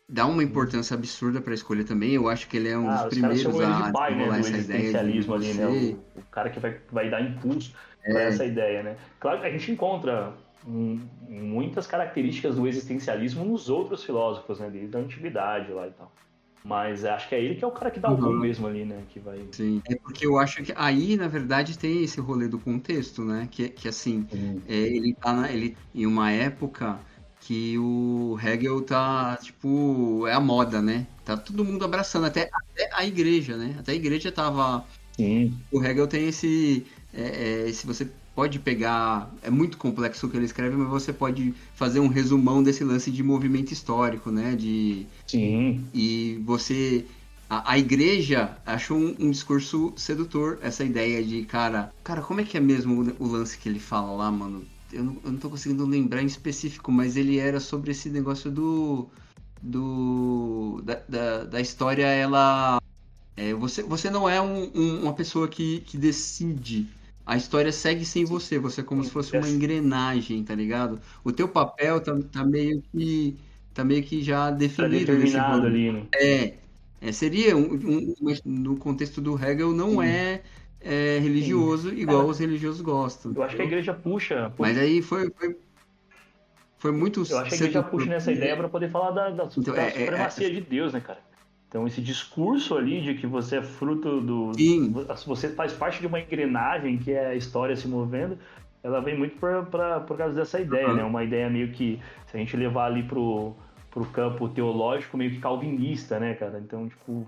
dá uma importância absurda para a escolha também. Eu acho que ele é um ah, dos primeiros a né, do essa existencialismo ali, né? O, o, cara que vai, vai dar impulso é. para essa ideia, né? Claro que a gente encontra muitas características do existencialismo nos outros filósofos, né? Desde a antiguidade lá e tal. Mas acho que é ele que é o cara que dá o uhum. mesmo ali, né? Que vai... Sim, é porque eu acho que aí, na verdade, tem esse rolê do contexto, né? Que, que assim, uhum. é, ele tá na, ele, em uma época que o Hegel tá, tipo, é a moda, né? Tá todo mundo abraçando, até, até a igreja, né? Até a igreja tava... Sim. O Hegel tem esse... É, é, se você pode pegar. É muito complexo o que ele escreve, mas você pode fazer um resumão desse lance de movimento histórico, né? De, Sim. E você. A, a igreja achou um, um, discurso sedutor, essa ideia de, cara. Cara, como é que é mesmo o, o lance que ele fala lá, mano? Eu não, eu não tô conseguindo lembrar em específico, mas ele era sobre esse negócio do. do. da, da, da história, ela. É, você, você não é um, um, uma pessoa que, que decide a história segue sem você, você é como se fosse uma engrenagem, tá ligado? O teu papel tá, tá meio que tá meio que já definido tá determinado ali, né? É, é seria um, um, no contexto do Hegel não é, é, religioso Sim. igual é. os religiosos gostam. Eu acho que a igreja puxa, puxa. Mas aí foi, foi foi muito Eu acho que a igreja puxa nessa ideia para poder falar da, da, então, da é, é, supremacia de Deus, né, cara? Então, esse discurso ali de que você é fruto do. Sim. Você faz parte de uma engrenagem que é a história se movendo, ela vem muito por, pra, por causa dessa ideia, uhum. né? Uma ideia meio que, se a gente levar ali pro, pro campo teológico, meio que calvinista, né, cara? Então, tipo,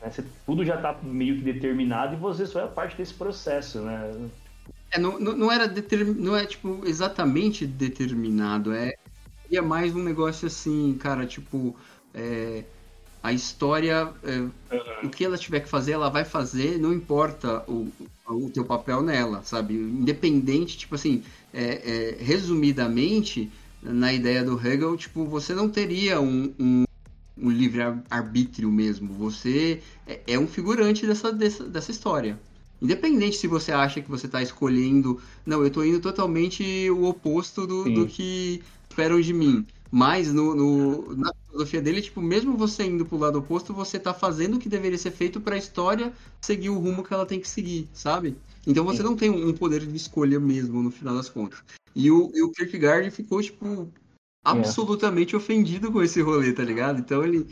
né, você, tudo já tá meio que determinado e você só é parte desse processo, né? É, não, não era determin... não é tipo exatamente determinado, é é mais um negócio assim, cara, tipo, é, a história, é, uhum. o que ela tiver que fazer, ela vai fazer, não importa o, o teu papel nela, sabe? Independente, tipo assim, é, é, resumidamente, na ideia do Hegel, tipo, você não teria um, um, um livre-arbítrio mesmo, você é, é, um figurante dessa, dessa, dessa história. Independente se você acha que você está escolhendo. Não, eu estou indo totalmente o oposto do, do que esperam de mim. Mas no, no, na filosofia dele, tipo, mesmo você indo pro lado oposto, você tá fazendo o que deveria ser feito para a história seguir o rumo que ela tem que seguir, sabe? Então você Sim. não tem um poder de escolha mesmo, no final das contas. E o, e o Kierkegaard ficou, tipo, absolutamente é. ofendido com esse rolê, tá ligado? Então ele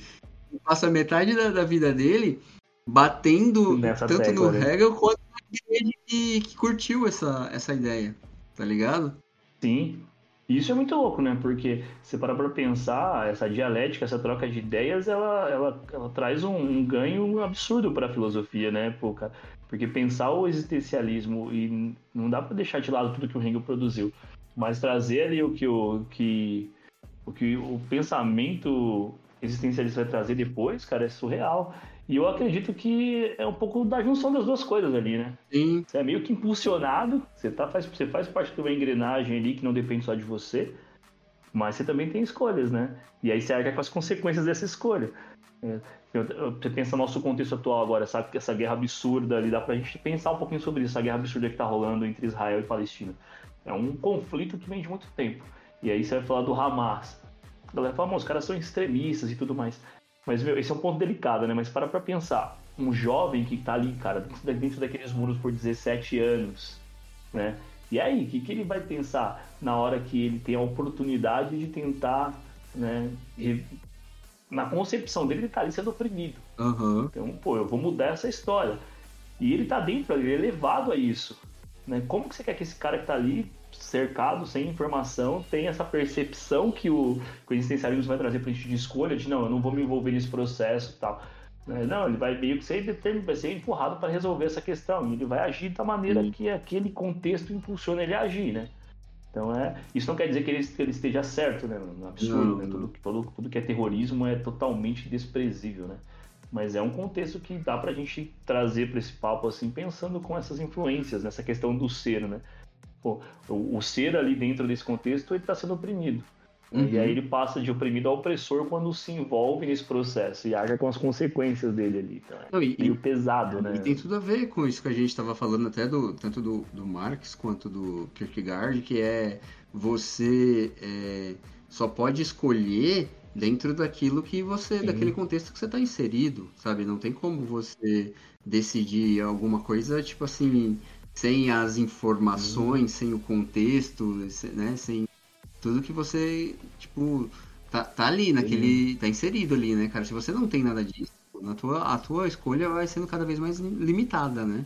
passa metade da, da vida dele batendo Nessa tanto tecla, no né? Hegel quanto na igreja que, que curtiu essa, essa ideia, tá ligado? Sim, e isso é muito louco, né? Porque você para para pensar, essa dialética, essa troca de ideias, ela, ela, ela traz um, um ganho absurdo para a filosofia, né? Pô, cara, porque pensar o existencialismo e não dá para deixar de lado tudo que o Hegel produziu, mas trazer ali o que o que o que o pensamento existencialista vai trazer depois, cara, é surreal. E eu acredito que é um pouco da junção das duas coisas ali, né? Sim. Você é meio que impulsionado, você, tá, faz, você faz parte de uma engrenagem ali que não depende só de você, mas você também tem escolhas, né? E aí você arca com as consequências dessa escolha. É, você pensa no nosso contexto atual agora, sabe? Essa guerra absurda ali, dá pra gente pensar um pouquinho sobre isso, essa guerra absurda que tá rolando entre Israel e Palestina. É um conflito que vem de muito tempo. E aí você vai falar do Hamas. A galera fala, os caras são extremistas e tudo mais. Mas, meu, esse é um ponto delicado, né? Mas para pra pensar. Um jovem que tá ali, cara, dentro daqueles muros por 17 anos, né? E aí, o que, que ele vai pensar na hora que ele tem a oportunidade de tentar, né? Na concepção dele, ele tá ali sendo oprimido. Uhum. Então, pô, eu vou mudar essa história. E ele tá dentro, ele é levado a isso. Né? Como que você quer que esse cara que tá ali cercado, sem informação, tem essa percepção que o, que o existencialismo vai trazer para a gente de escolha, de não, eu não vou me envolver nesse processo e tal. Né? Não, ele vai meio que ser, vai ser empurrado para resolver essa questão. E ele vai agir da maneira que aquele contexto impulsiona ele a agir, né? Então é. Isso não quer dizer que ele, que ele esteja certo, né? No absurdo, né? Tudo, tudo, tudo que é terrorismo é totalmente desprezível, né? Mas é um contexto que dá pra gente trazer para esse papo assim, pensando com essas influências, nessa questão do ser, né? Pô, o, o, ser ali dentro desse contexto ele está sendo oprimido. Uhum. E aí ele passa de oprimido a opressor quando se envolve nesse processo e haja com as consequências dele ali. Então, é Não, e, meio pesado, né? E tem tudo a ver com isso que a gente estava falando até do tanto do, do Marx quanto do Kierkegaard, que é você é, só pode escolher dentro daquilo que você, Sim. daquele contexto que você está inserido, sabe? Não tem como você decidir alguma coisa tipo assim sem as informações, sem o contexto, né? Sem tudo que você tipo tá, tá ali naquele, tá inserido ali, né, cara? Se você não tem nada disso a tua, a tua escolha vai sendo cada vez mais limitada, né?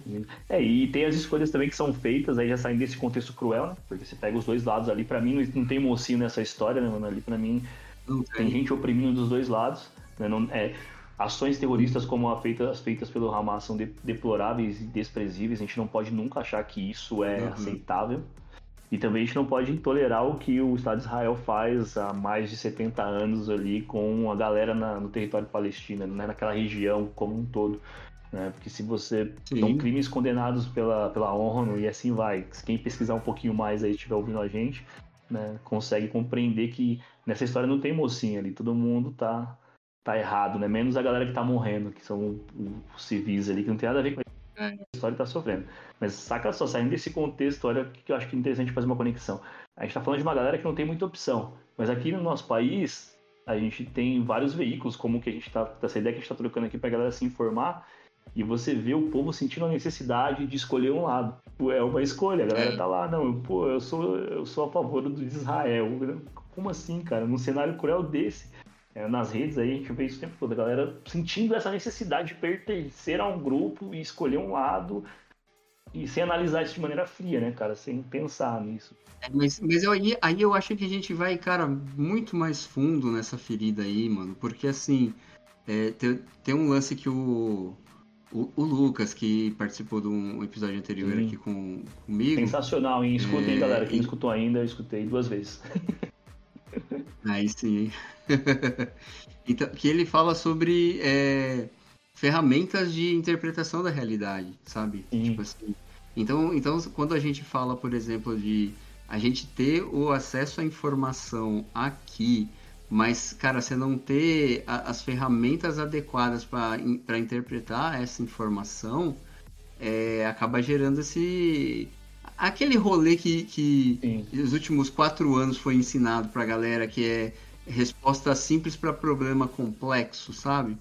É, e tem as escolhas também que são feitas, aí já saindo desse contexto cruel, né? Porque você pega os dois lados ali, pra mim não- tem mocinho nessa história, né, mano? Ali pra mim Não tem gente oprimindo dos dois lados, né? Não, é, ações terroristas como a feita- as feitas pelo Hamas são de- deploráveis e desprezíveis, a gente não pode nunca achar que isso é Uhum. aceitável. E também a gente não pode tolerar o que o Estado de Israel faz há mais de 70 anos ali com a galera na- no território palestino, né? naquela região como um todo. Né? Porque se você Sim. são crimes condenados pela, pela ONU e assim vai. Quem pesquisar um pouquinho mais aí estiver ouvindo a gente, né, consegue compreender que nessa história não tem mocinha ali, todo mundo tá, tá errado, né? Menos a galera que tá morrendo, que são os civis ali, que não tem nada a ver com É. a história tá sofrendo. Mas saca só, saindo desse contexto, olha que eu acho que é interessante fazer uma conexão. A gente tá falando de uma galera que não tem muita opção, mas aqui no nosso país a gente tem vários veículos, como que a gente tá, essa ideia que a gente tá trocando aqui pra galera se informar, e você vê o povo sentindo a necessidade de escolher um lado. Pô, É uma escolha, a galera É. tá lá, não, pô, eu sou, eu sou a favor do Israel. Como assim, cara? Num cenário cruel desse. É, nas redes aí a gente vê isso o tempo todo, a galera sentindo essa necessidade de pertencer a um grupo e escolher um lado e sem analisar isso de maneira fria, né, cara? Sem pensar nisso. É, Mas, mas aí, aí eu acho que a gente vai, cara, muito mais fundo nessa ferida aí, mano. Porque assim, é, tem, tem um lance que o, o, o Lucas, que participou de um episódio anterior Sim. aqui com, comigo. Sensacional, hein? Escutem, É, galera. Quem e- escutou ainda, eu escutei duas vezes. Aí sim. então, que ele fala sobre é, ferramentas de interpretação da realidade, sabe? Sim. Tipo assim. Então, então, quando a gente fala, por exemplo, de a gente ter o acesso à informação aqui, mas, cara, você não ter a- as ferramentas adequadas para interpretar essa informação, é, acaba gerando esse. Aquele rolê que, que Sim. nos últimos quatro anos foi ensinado pra galera, que é resposta simples para problema complexo, sabe?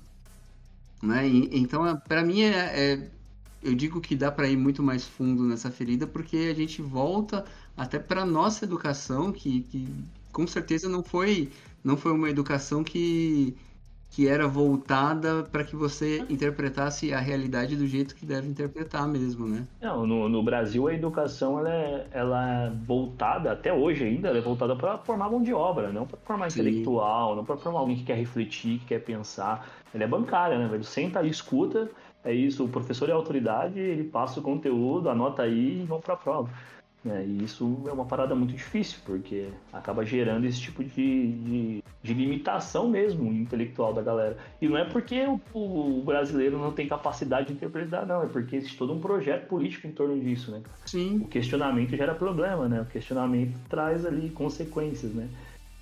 Né? E- então, é- pra mim, é, é- eu digo que dá pra ir muito mais fundo nessa ferida, porque a gente volta até pra nossa educação, que, que com certeza não foi, não foi uma educação que, que era voltada para que você interpretasse a realidade do jeito que deve interpretar mesmo, né? Não, no, no Brasil a educação ela é, ela é voltada, até hoje ainda, ela é voltada para formar mão de obra, não para formar Sim. intelectual, não para formar alguém que quer refletir, que quer pensar. Ela é bancária, né, velho? Senta aí, escuta, é isso, o professor é a autoridade, ele passa o conteúdo, anota aí e vão para a prova. Né? E isso é uma parada muito difícil, porque acaba gerando esse tipo de, de, de limitação mesmo intelectual da galera. E não é porque o, o brasileiro não tem capacidade de interpretar, não, é porque existe todo um projeto político em torno disso, né? Sim. o questionamento gera problema, né? O questionamento traz ali consequências, né?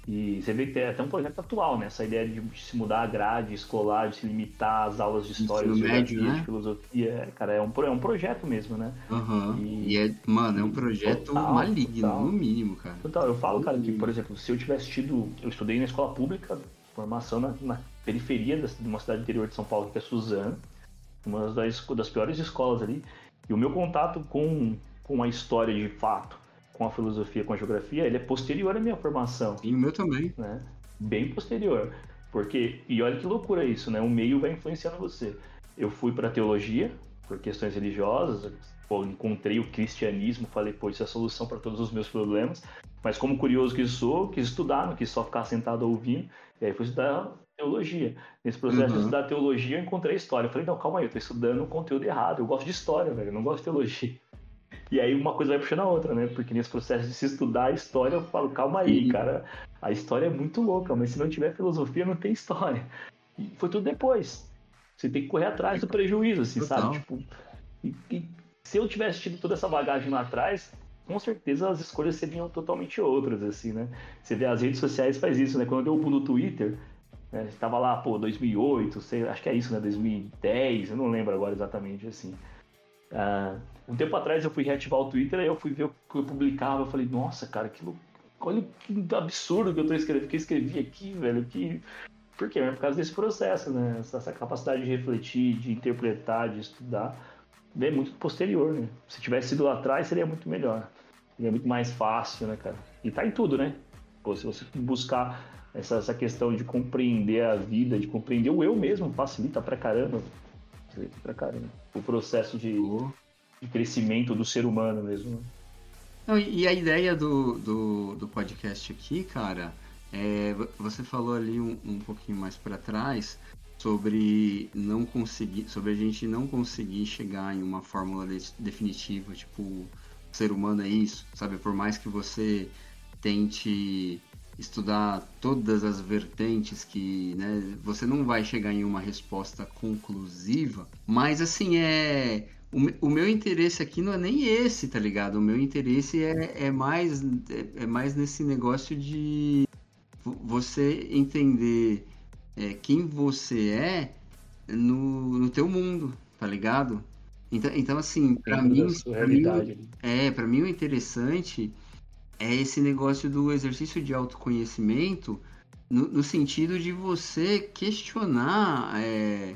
E você vê que tem até um projeto atual, né? Essa ideia de se mudar a grade escolar, de se limitar às aulas de história, geografia, médio, né? de filosofia. É, Cara, é um, é um projeto mesmo, né? Aham. E- E é, mano, é um projeto Total, maligno, total. no mínimo, cara. Então, eu falo, cara, que, por exemplo, se eu tivesse tido. Eu estudei na escola pública, formação na, na periferia de uma cidade interior de São Paulo, que é Suzano, uma das, das piores escolas ali. E o meu contato com, com a história de fato, com a filosofia, com a geografia, ele é posterior à minha formação E o meu também. né? Bem posterior. Porque, e olha que loucura isso, né? O meio vai influenciando você. Eu fui para teologia, por questões religiosas, pô, encontrei o cristianismo, falei, pô, isso é a solução para todos os meus problemas. Mas como curioso que sou, quis estudar, não quis só ficar sentado ouvindo, e aí fui estudar teologia. Nesse processo de Uhum. estudar teologia, eu encontrei história. Eu falei, não, calma aí, eu tô estudando o conteúdo errado, eu gosto de história, velho, eu não gosto de teologia. E aí uma coisa vai puxando a outra, né? Porque nesse processo de se estudar a história, eu falo, calma aí, cara, a história é muito louca, mas se não tiver filosofia, não tem história. E foi tudo depois. Você tem que correr atrás do prejuízo, assim, Total. sabe? Tipo, e- e se eu tivesse tido toda essa bagagem lá atrás, com certeza as escolhas seriam totalmente outras, assim, né? Você vê as redes sociais faz isso, né? Quando eu dei o no Twitter, né? Tava lá, pô, 2008, sei, acho que é isso, né? 2010, eu não lembro agora exatamente, assim. Uh, um tempo atrás eu fui reativar o Twitter, aí eu fui ver o que eu publicava, eu falei, nossa, cara, que olha que absurdo que eu tô escrevendo, que eu escrevi aqui, velho, que... Por quê? É por causa desse processo, né? Essa capacidade de refletir, de interpretar, de estudar, é muito posterior, né? Se tivesse sido lá atrás, seria muito melhor. Seria muito mais fácil, né, cara? E tá em tudo, né? Pô, se você buscar essa, essa questão de compreender a vida, de compreender o eu mesmo, facilita pra caramba. Facilita pra caramba. O processo de, de crescimento do ser humano mesmo. Né? Não, e a ideia do, do, do, podcast aqui, cara, é, você falou ali um, um pouquinho mais para trás sobre não conseguir, sobre a gente não conseguir chegar em uma fórmula definitiva, tipo, o ser humano é isso, sabe? Por mais que você tente estudar todas as vertentes que, né, você não vai chegar em uma resposta conclusiva, mas assim, é o, o meu interesse aqui não é nem esse, tá ligado? O meu interesse é, é mais é, é mais nesse negócio de você entender é, quem você é no, no teu mundo, tá ligado? Então, então assim, para mim, pra mim, é, para mim o interessante é esse negócio do exercício de autoconhecimento no, no sentido de você questionar é,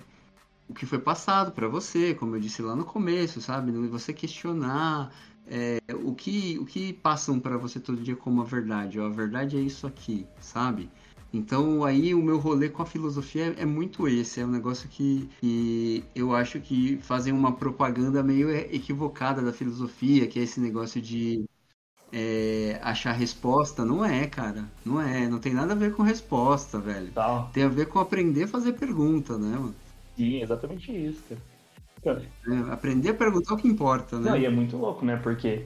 o que foi passado para você, como eu disse lá no começo, sabe? Você questionar é, o, que, o que passam para você todo dia como a verdade. Ó, a verdade é isso aqui, sabe? Então aí o meu rolê com a filosofia é, é muito esse, é um negócio que, que, eu acho que fazem uma propaganda meio equivocada da filosofia, que é esse negócio de é, achar resposta. Não é, cara. Não é. Não tem nada a ver com resposta, velho. Tá. Tem a ver com aprender a fazer pergunta, né, mano? Sim, exatamente isso, cara. É, aprender a perguntar o que importa, né? Não, e é muito louco, né? Porque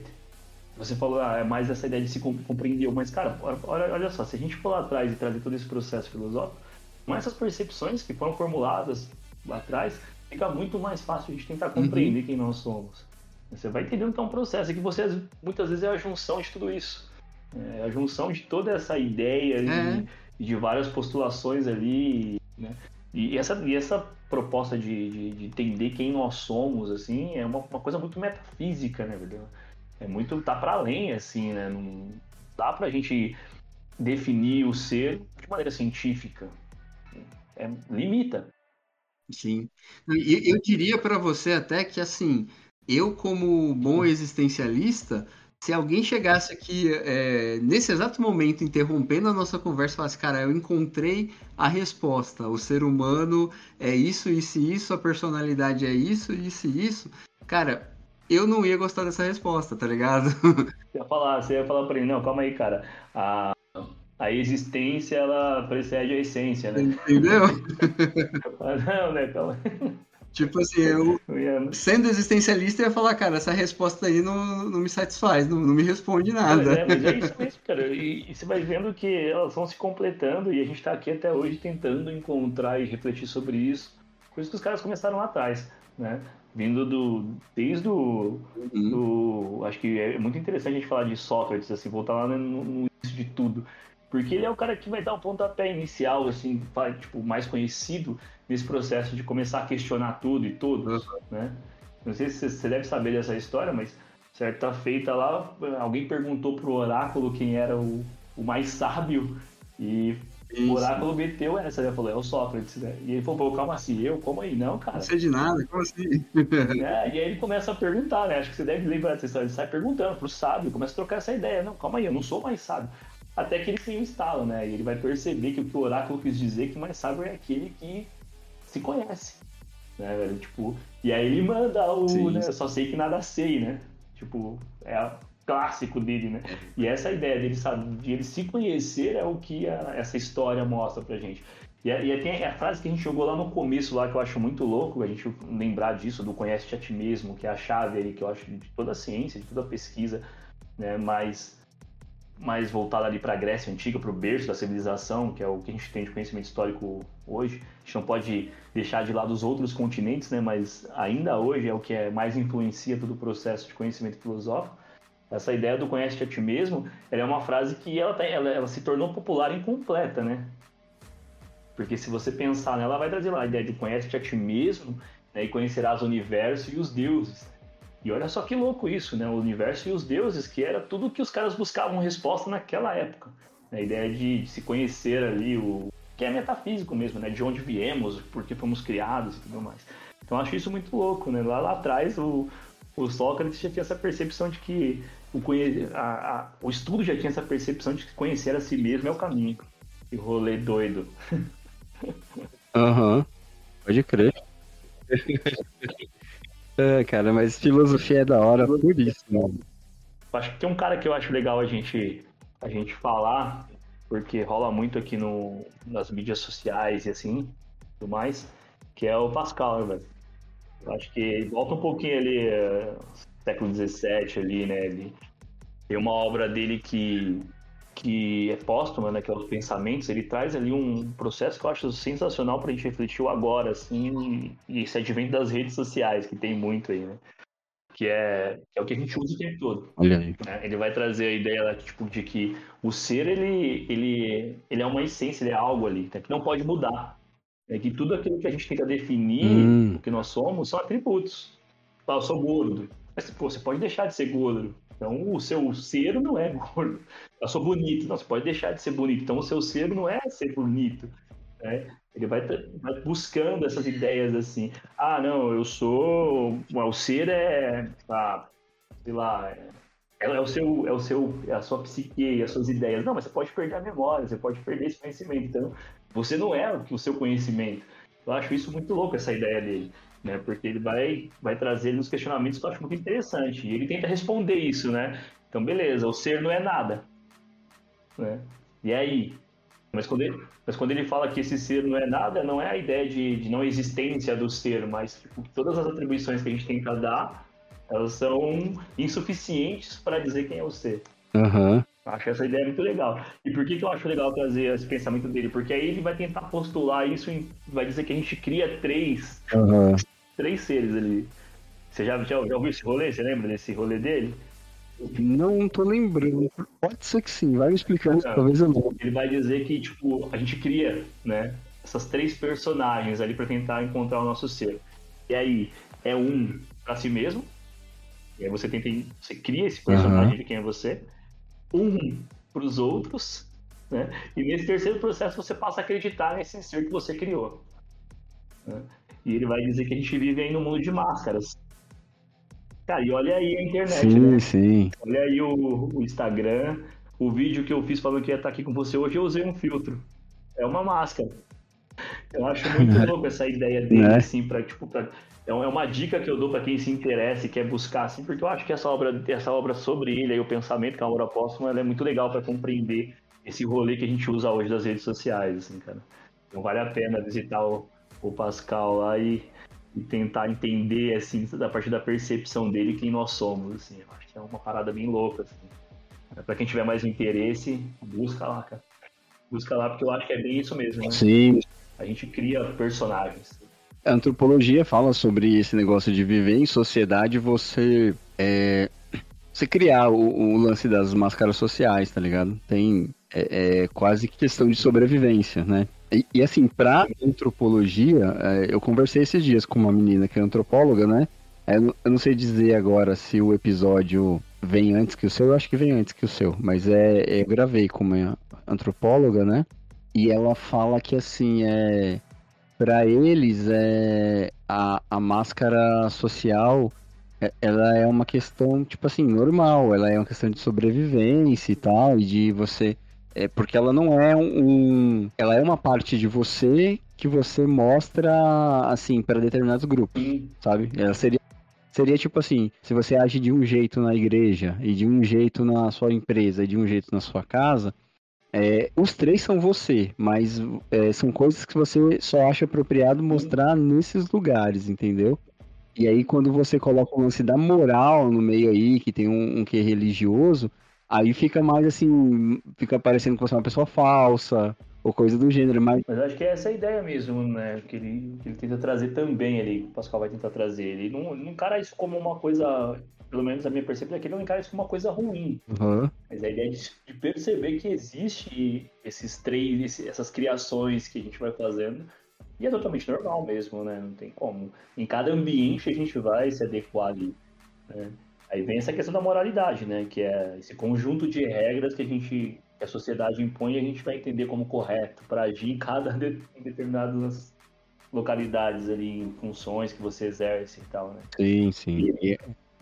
você falou, ah, é mais essa ideia de se compreender. Mas, cara, olha, olha só, se a gente for lá atrás e trazer todo esse processo filosófico, com essas percepções que foram formuladas lá atrás, fica muito mais fácil a gente tentar compreender uhum. quem nós somos. Você vai entendendo que é um processo, e que você muitas vezes é a junção de tudo isso. É a junção de toda essa ideia é. de, de, várias postulações ali, né? E essa, e essa proposta de, de, de, entender quem nós somos, assim, é uma, uma coisa muito metafísica, né, verdade? É muito, tá para além, assim, né? Não dá pra gente definir o ser de maneira científica. É, limita. Sim. Eu diria para você até que, assim, eu, como bom existencialista, se alguém chegasse aqui é, nesse exato momento interrompendo a nossa conversa falasse, cara, eu encontrei a resposta, o ser humano é isso, isso e isso, a personalidade é isso, isso e isso, cara, eu não ia gostar dessa resposta, tá ligado? Você ia falar, você ia falar pra ele, não, calma aí, cara, a, a existência, ela precede a essência, né? Entendeu? não, né, calma aí. Tipo assim, eu, sendo existencialista, eu ia falar, cara, essa resposta aí não, não me satisfaz, não, não me responde nada. É, mas é isso mesmo, cara. E, e, você vai vendo que elas vão se completando e a gente tá aqui até hoje tentando encontrar e refletir sobre isso. Coisas que os caras começaram lá atrás, né? Vindo do. Desde o. Uhum. Do, acho que é muito interessante a gente falar de Sócrates, assim, voltar lá no, no início de tudo. Porque ele é o cara que vai dar o pontapé inicial, assim, tipo, mais conhecido nesse processo de começar a questionar tudo e todos, uhum. né? Não sei se você deve saber dessa história, mas certa feita lá, alguém perguntou pro oráculo quem era o, o mais sábio e Isso. o oráculo meteu essa, né? Falou, é o Sócrates, né? E ele falou, calma assim, eu? Como aí? Não, cara. Não sei de nada, como assim? É, e aí ele começa a perguntar, né? Acho que você deve lembrar dessa história. Ele sai perguntando pro sábio, começa a trocar essa ideia. Não, calma aí, eu não sou mais sábio. Até que ele tem um estalo, né? E ele vai perceber que o que o oráculo quis dizer que o mais sábio é aquele que se conhece. Né, velho? Tipo, e aí ele manda o, sim, né? Só sei que nada sei, né? Tipo, é clássico dele, né? E essa ideia dele, sabe, de ele se conhecer é o que a, essa história mostra pra gente. E, a, e tem a frase que a gente jogou lá no começo, lá, que eu acho muito louco, a gente lembrar disso, do conhece-te a ti mesmo, que é a chave aí, que eu acho de toda a ciência, de toda a pesquisa, né? Mas mais voltada ali para a Grécia Antiga, para o berço da civilização, que é o que a gente tem de conhecimento histórico hoje. A gente não pode deixar de lado os outros continentes, né? mas ainda hoje é o que é mais influencia todo o processo de conhecimento filosófico. Essa ideia do conhece-te a ti mesmo, ela é uma frase que ela, tá, ela, ela se tornou popular incompleta, né? Porque se você pensar nela, vai trazer lá a ideia de conhece-te a ti mesmo né, e conhecerás o universo e os deuses. E olha só que louco isso, né? O universo e os deuses, que era tudo que os caras buscavam resposta naquela época. A ideia de, se conhecer ali, o que é metafísico mesmo, né? De onde viemos, por que fomos criados e tudo mais. Então acho isso muito louco, né? Lá, lá atrás o, o Sócrates já tinha essa percepção de que o, conhe... a, a, o estudo já tinha essa percepção de que conhecer a si mesmo é o caminho. Que rolê doido. Aham, uhum. pode crer. é, cara, mas filosofia é da hora por isso, mano. Acho que tem um cara que eu acho legal a gente, a gente falar, porque rola muito aqui no, nas mídias sociais e assim, tudo mais, que é o Pascal, né, velho? Eu acho que volta um pouquinho ali, uh, século XVII ali, né? Ele, tem uma obra dele que que é póstuma, né, que é os pensamentos, ele traz ali um processo que eu acho sensacional para a gente refletir o agora, assim, e esse advento das redes sociais, que tem muito aí, né? Que é, que é o que a gente usa o tempo todo. Olha aí. Né? Ele vai trazer a ideia tipo, de que o ser, ele, ele, ele é uma essência, ele é algo ali, né, que não pode mudar. É que tudo aquilo que a gente tenta definir, hum. o que nós somos, são atributos. Ah, eu sou gordo. Mas, pô, você pode deixar de ser gordo. Então, o seu ser não é gordo. Eu sou bonito. Não, você pode deixar de ser bonito. Então, o seu ser não é ser bonito. Né? Ele vai, vai, buscando essas ideias assim. Ah, não, eu sou. O ser é. Ah, sei lá. É, é, o seu, é o seu, é a sua psique, as suas ideias. Não, mas você pode perder a memória, você pode perder esse conhecimento. Então, você não é o seu conhecimento. Eu acho isso muito louco, essa ideia dele né? Porque ele vai, vai trazer nos questionamentos que eu acho muito interessante. E ele tenta responder isso, né? Então, beleza, o ser não é nada. Né? E aí? Mas quando, ele, mas quando ele fala que esse ser não é nada, não é a ideia de, de não existência do ser, mas tipo, todas as atribuições que a gente tenta dar, elas são insuficientes para dizer quem é o ser. Uhum. Acho essa ideia muito legal. E por que, que eu acho legal trazer esse pensamento dele? Porque aí ele vai tentar postular isso, e vai dizer que a gente cria três, uhum. três seres ali. Você já, já, já ouviu esse rolê? Você lembra desse rolê dele? Não tô lembrando. Pode ser que sim, vai me explicando, não, talvez eu não. Ele vai dizer que, tipo, a gente cria, né? Essas três personagens ali para tentar encontrar o nosso ser. E aí, é um para si mesmo. E aí você tenta. Você cria esse personagem uhum. de quem é você um para os outros, né? E nesse terceiro processo você passa a acreditar nesse ser que você criou. Né? E ele vai dizer que a gente vive aí no mundo de máscaras. Cara, e olha aí a internet, sim, né? Sim. Olha aí o, o, Instagram, o vídeo que eu fiz falando que ia estar aqui com você hoje, eu usei um filtro. É uma máscara. Eu acho muito louco essa ideia dele, né? assim, pra, tipo, pra então é uma dica que eu dou para quem se interessa e quer buscar, assim, porque eu acho que essa obra, essa obra sobre ele, aí, o pensamento, que é uma obra póstuma, ela é muito legal para compreender esse rolê que a gente usa hoje das redes sociais, assim, cara. Então vale a pena visitar o, o Pascal lá e, e, tentar entender, assim, a partir da percepção dele quem nós somos, assim. Eu acho que é uma parada bem louca, assim. Para quem tiver mais interesse, busca lá, cara. Busca lá, porque eu acho que é bem isso mesmo, né? Sim. A gente cria personagens. A antropologia fala sobre esse negócio de viver em sociedade, você é, você criar o, o, lance das máscaras sociais, tá ligado? Tem é, é quase questão de sobrevivência, né? E, e assim, pra antropologia, é, eu conversei esses dias com uma menina que é antropóloga, né? É, eu não sei dizer agora se o episódio vem antes que o seu, eu acho que vem antes que o seu, mas é, eu gravei com uma antropóloga, né? E ela fala que assim, é para eles é a, a máscara social é, ela é uma questão tipo assim normal. Ela é uma questão de sobrevivência e tal e de você é porque ela não é um ela é uma parte de você que você mostra assim para determinados grupos sabe? Ela seria seria tipo assim se você age de um jeito na igreja e de um jeito na sua empresa e de um jeito na sua casa é, os três são você, mas é, são coisas que você só acha apropriado mostrar nesses lugares, entendeu? E aí, quando você coloca o lance da moral no meio aí, que tem um, um que é religioso, aí fica mais assim, fica parecendo que você é uma pessoa falsa, ou coisa do gênero, mas Mas acho que essa é a ideia mesmo, né? Que ele, que ele tenta trazer também ali, o Pascal vai tentar trazer. Ele não, não encara isso como uma coisa, pelo menos a minha percepção é que ele não encara isso como uma coisa ruim. aham, Mas a ideia de, de perceber que existe esses três, esse- essas criações que a gente vai fazendo. E é totalmente normal mesmo, né? Não tem como. Em cada ambiente a gente vai se adequar ali. né? Aí vem essa questão da moralidade, né? Que é esse conjunto de regras que a gente, que a sociedade impõe e a gente vai entender como correto para agir em cada de, em determinadas localidades ali, em funções que você exerce e tal, né? sim, sim. E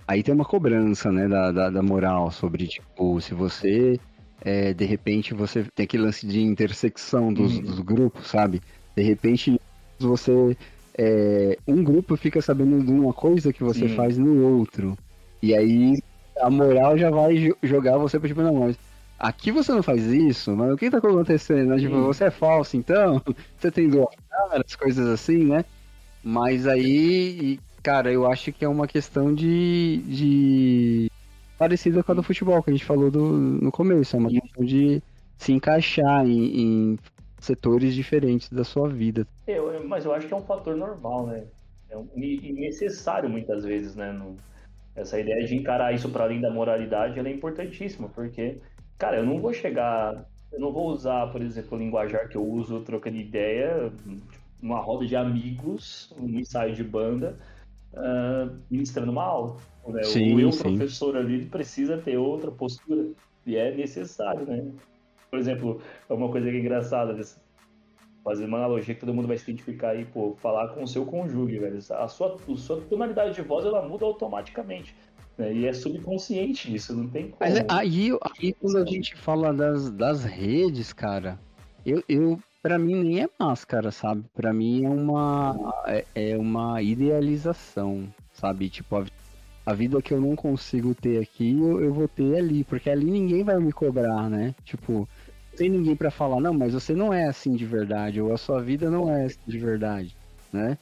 aí tem uma cobrança, né, da, da, da moral sobre, tipo, se você, é, de repente, você tem aquele lance de intersecção dos, Uhum. dos grupos, sabe? De repente, você, é, um grupo fica sabendo de uma coisa que você faz no outro. E aí a moral já vai jo- jogar você pra, tipo, não, mas aqui você não faz isso, mas o que tá acontecendo? Tipo, Sim. você é falso, então? Você tem duas caras, coisas assim, né? Mas aí, cara, eu acho que é uma questão de. de... parecida com a do futebol, que a gente falou do, no começo. É uma questão de se encaixar em, em setores diferentes da sua vida. Eu, mas eu acho que é um fator normal, né? É um, e, necessário muitas vezes, né? No- essa ideia de encarar isso para além da moralidade, ela é importantíssima, porque, cara, eu não vou chegar, eu não vou usar, por exemplo, o linguajar que eu uso trocando ideia, numa roda de amigos, um ensaio de banda, ah, ministrando uma aula. Né? Sim, o eu, sim. professor ali, ele precisa ter outra postura, e é necessário, né? Por exemplo, é uma coisa que é engraçada, desse- fazer uma analogia que todo mundo vai se identificar aí, pô, falar com o seu cônjuge, velho. A sua, a sua tonalidade de voz, ela muda automaticamente. Né? E é subconsciente isso, não tem como. Mas aí, aí quando a gente fala das, das redes, cara, eu, eu para mim nem é máscara, sabe? Pra mim é uma é, é uma idealização, sabe? Tipo a, a vida que eu não consigo ter aqui, eu, eu vou ter ali, porque ali ninguém vai me cobrar, né? Tipo, tem ninguém pra falar, não, mas você não é assim de verdade, ou a sua vida não é assim de verdade, né?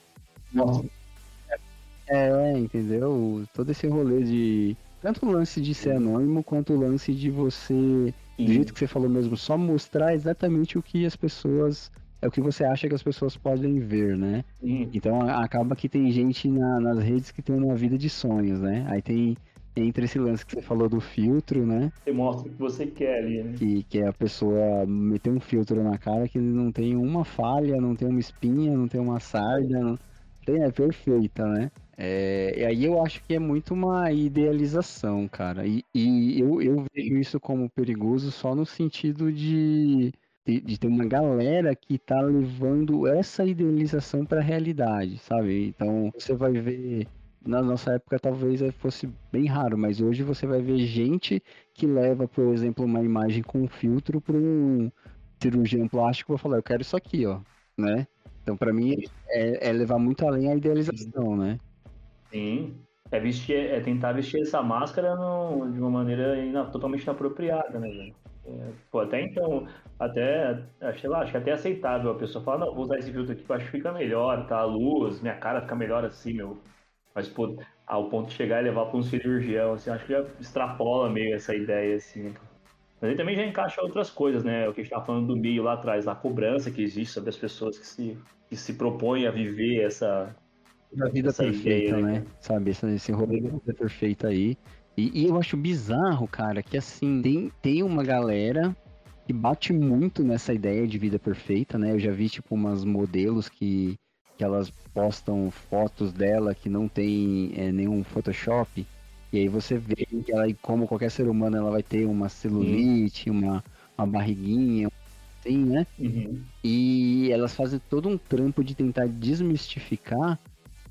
É, entendeu? Todo esse rolê de. Tanto o lance de ser anônimo, quanto o lance de você, do jeito que você falou mesmo, só mostrar exatamente o que as pessoas. É o que você acha que as pessoas podem ver, né? Sim. Então acaba que tem gente na- nas redes que tem uma vida de sonhos, né? Aí tem. Entre esse lance que você falou do filtro, né? Você mostra o que você quer ali, né? Que, que é a pessoa meter um filtro na cara que não tem uma falha, não tem uma espinha, não tem uma sarda, não tem, é perfeita, né? É, e aí eu acho que é muito uma idealização, cara. E, e eu, eu vejo isso como perigoso só no sentido de, de, de ter uma galera que tá levando essa idealização pra realidade, sabe? Então você vai ver. Na nossa época talvez fosse bem raro, mas hoje você vai ver gente que leva, por exemplo, uma imagem com filtro para um cirurgião plástico e falar, eu quero isso aqui, ó, né? Então, pra mim, é, é levar muito além a idealização, né? Sim. É, vestir, é tentar vestir essa máscara no- de uma maneira ina- totalmente inapropriada, né, velho? É, pô, até então, até, acho, sei lá, acho que até é aceitável a pessoa falar, não, vou usar esse filtro aqui acho que fica melhor, tá? A luz, minha cara fica melhor assim, meu. Mas, pô, ao ponto de chegar e levar pra um cirurgião, assim, acho que já extrapola meio essa ideia, assim. Mas aí também já encaixa outras coisas, né? O que a gente tava falando do meio lá atrás, a cobrança que existe sobre as pessoas que se, que se propõem a viver essa, Da vida Essa perfeita, né, né? Sabe, esse, esse rolê da vida perfeita aí. E, e eu acho bizarro, cara, que assim, tem, tem uma galera que bate muito nessa ideia de vida perfeita, né? Eu já vi, tipo, umas modelos que, que elas postam fotos dela que não tem é, nenhum Photoshop. E aí você vê que ela, como qualquer ser humano, ela vai ter uma celulite, uma, uma barriguinha, assim, né? Uhum. E elas fazem todo um trampo de tentar desmistificar,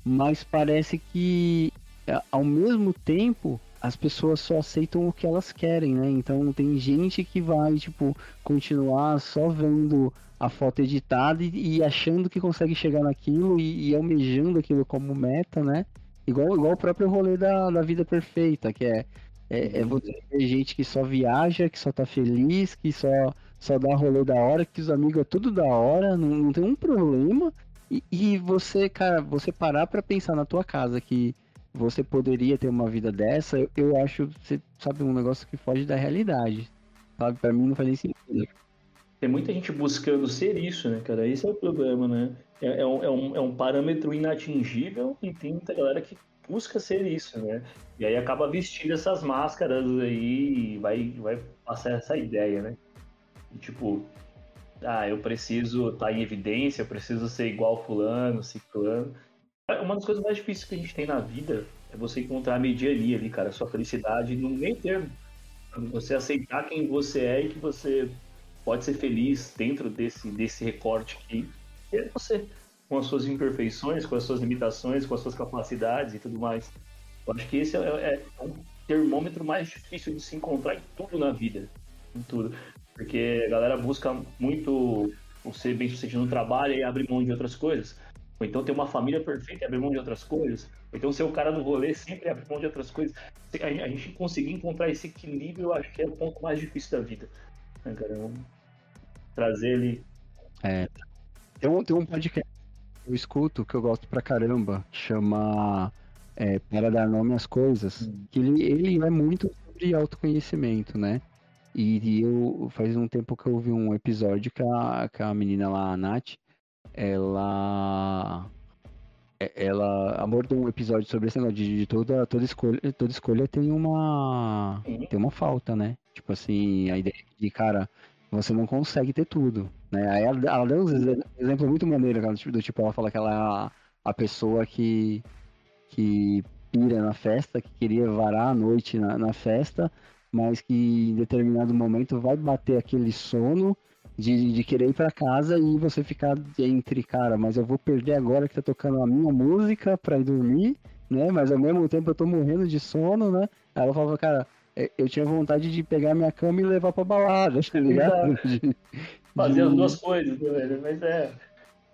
mas parece que a- ao mesmo tempo as pessoas só aceitam o que elas querem, né? Então tem gente que vai, tipo, continuar só vendo a foto editada e, e achando que consegue chegar naquilo e, e almejando aquilo como meta, né? Igual, igual o próprio rolê da, da vida perfeita, que é, é, é você ver gente que só viaja, que só tá feliz, que só só dá rolê da hora, que os amigos é tudo da hora, não, não tem um problema. E, e você, cara, você parar pra pensar na tua casa que você poderia ter uma vida dessa, eu, eu acho, você sabe, um negócio que foge da realidade. Sabe, pra mim não faz nem sentido. tem muita gente buscando ser isso, né, cara? Esse é o problema, né? É, é, um, é, um, é um parâmetro inatingível e tem muita galera que busca ser isso, né? E aí acaba vestindo essas máscaras aí e vai, vai passar essa ideia, né? E, tipo, ah, eu preciso estar tá em evidência, eu preciso ser igual fulano, ciclano. Uma das coisas mais difíceis que a gente tem na vida é você encontrar a mediania ali, cara, sua felicidade no meio termo. Você aceitar quem você é e que você pode ser feliz dentro desse, desse recorte aqui. E é você, com as suas imperfeições, com as suas limitações, com as suas capacidades e tudo mais. Eu acho que esse é, é, é um termômetro mais difícil de se encontrar em tudo na vida. Em tudo. Porque a galera busca muito ser bem sucedido no trabalho e abre mão de outras coisas. Ou então ter uma família perfeita e abrir mão de outras coisas. Ou então ser o cara do rolê sempre abrir mão de outras coisas. A gente conseguir encontrar esse equilíbrio, eu acho que é o ponto mais difícil da vida. Né, cara? trazer ele. É. Tem um, tem um podcast que eu escuto que eu gosto pra caramba, chama é, Para Dar Nome às Coisas, hum. que ele, ele é muito sobre autoconhecimento, né? E, e, eu faz um tempo que eu ouvi um episódio que a, que a menina lá, a Nath, ela é, ela abordou um episódio sobre esse negócio de, de, toda, toda escolha toda escolha tem uma tem uma falta né tipo assim a ideia de cara você não consegue ter tudo, né? Aí ela, ela deu um exemplo muito maneiro, tipo, do tipo, ela fala que ela é a, a pessoa que, que pira na festa, que queria varar a noite na, na festa, mas que em determinado momento vai bater aquele sono de, de querer ir para casa e você ficar entre, cara, mas eu vou perder agora que tá tocando a minha música para ir dormir, né? Mas ao mesmo tempo eu tô morrendo de sono, né? Aí ela falava, cara, é, eu tinha vontade de pegar minha cama e levar pra balada, tá ligado? De, Fazer de... as duas coisas, né, velho? Mas é,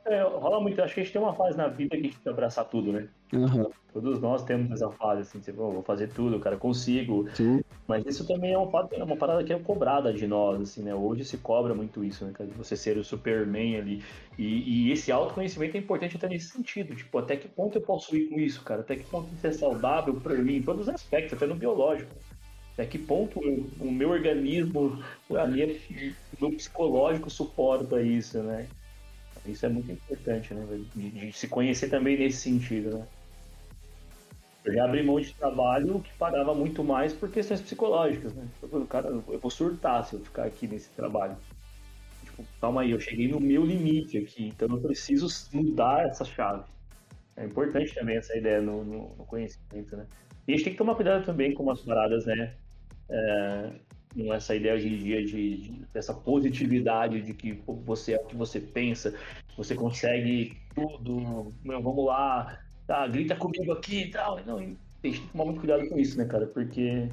é, Rola muito. Acho que a gente tem uma fase na vida que a gente tem que abraçar tudo, né? Uhum. Todos nós temos essa fase, assim, tipo, vou fazer tudo, cara, consigo. Sim. Mas isso também é, um, é uma parada que é cobrada de nós, assim, né? Hoje se cobra muito isso, né, cara? De você ser o Superman ali. E, e, esse autoconhecimento é importante até nesse sentido. Tipo, até que ponto eu posso ir com isso, cara? Até que ponto isso é saudável pra mim, em todos os aspectos, até no biológico. Até que ponto o meu organismo, a minha, o meu psicológico suporta isso, né? Isso é muito importante, né? De, de, se conhecer também nesse sentido, né? Eu já abri mão de trabalho que pagava muito mais por questões psicológicas, né? Eu, cara, eu vou surtar se eu ficar aqui nesse trabalho. Tipo, calma aí, eu cheguei no meu limite aqui, então eu preciso mudar essa chave. É importante também essa ideia no, no, no conhecimento, né? E a gente tem que tomar cuidado também com as paradas, né? É, essa ideia hoje em dia de, de, dessa positividade de que você é o que você pensa, você consegue tudo, meu, vamos lá, tá, grita comigo aqui e tal. Não, tem que tomar muito cuidado com isso, né, cara? Porque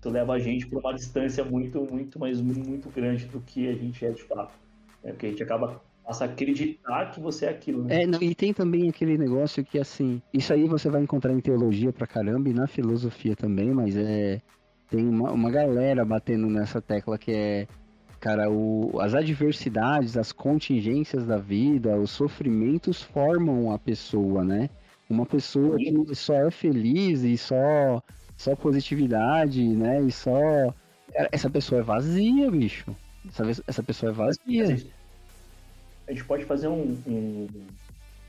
tu leva a gente para uma distância muito, muito, mas muito grande do que a gente é de fato. É porque a gente acaba passa a acreditar que você é aquilo, né? É, não, e tem também aquele negócio que, assim, isso aí você vai encontrar em teologia pra caramba e na filosofia também, mas é tem uma, uma galera batendo nessa tecla que é, cara, o, as adversidades, as contingências da vida, os sofrimentos formam a pessoa, né? Uma pessoa que só é feliz e só, só positividade, né? E só. Essa pessoa é vazia, bicho. Essa, essa pessoa é vazia. A gente pode fazer um, um,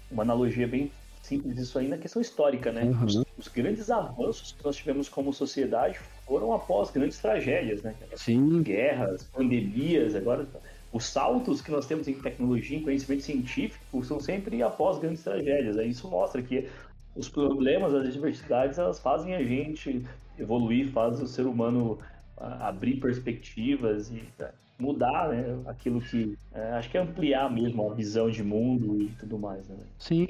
uma analogia bem simples disso aí na questão histórica, né? Uhum. Os, os, grandes avanços que nós tivemos como sociedade foram após grandes tragédias, né? Sim. Guerras, pandemias, agora os saltos que nós temos em tecnologia, em conhecimento científico, são sempre após grandes tragédias. Aí isso mostra que os problemas, as adversidades, elas fazem a gente evoluir, faz o ser humano abrir perspectivas e tá, mudar né, aquilo que. É, acho que é ampliar mesmo a visão de mundo e tudo mais. Né? Sim,